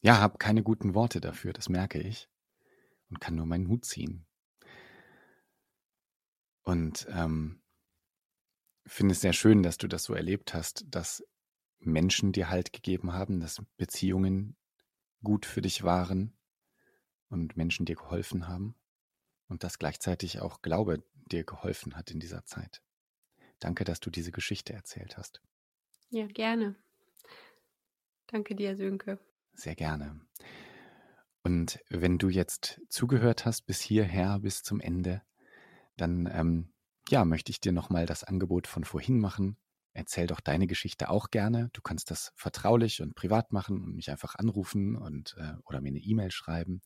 ja, habe keine guten Worte dafür, das merke ich und kann nur meinen Hut ziehen. Und ähm, finde es sehr schön, dass du das so erlebt hast, dass Menschen dir Halt gegeben haben, dass Beziehungen gut für dich waren und Menschen dir geholfen haben und dass gleichzeitig auch Glaube dir geholfen hat in dieser Zeit. Danke, dass du diese Geschichte erzählt hast. Ja, gerne. Danke dir, Sönke. Sehr gerne. Und wenn du jetzt zugehört hast bis hierher, bis zum Ende, dann ähm, ja, möchte ich dir nochmal das Angebot von vorhin machen. Erzähl doch deine Geschichte auch gerne. Du kannst das vertraulich und privat machen und mich einfach anrufen und äh, oder mir eine E-Mail schreiben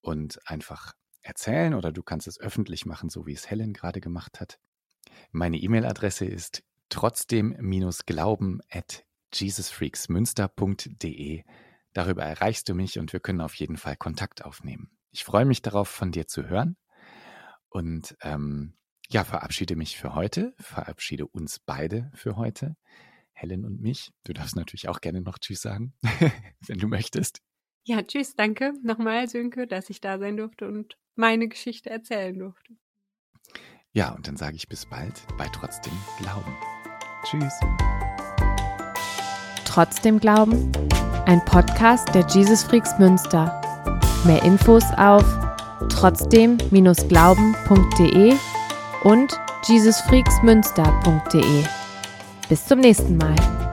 und einfach erzählen oder du kannst es öffentlich machen, so wie es Helen gerade gemacht hat. Meine E-Mail-Adresse ist trotzdem-glauben at jesusfreaksmünster.de. Darüber erreichst du mich und wir können auf jeden Fall Kontakt aufnehmen. Ich freue mich darauf, von dir zu hören und ähm, ja, verabschiede mich für heute, verabschiede uns beide für heute, Helen und mich. Du darfst natürlich auch gerne noch Tschüss sagen, wenn du möchtest. Ja, tschüss, danke nochmal, Sönke, dass ich da sein durfte und meine Geschichte erzählen durfte. Ja, und dann sage ich bis bald bei Trotzdem Glauben. Tschüss. Trotzdem Glauben? Ein Podcast der Jesus Freaks Münster. Mehr Infos auf trotzdem-glauben.de und jesusfreaksmünster.de. Bis zum nächsten Mal.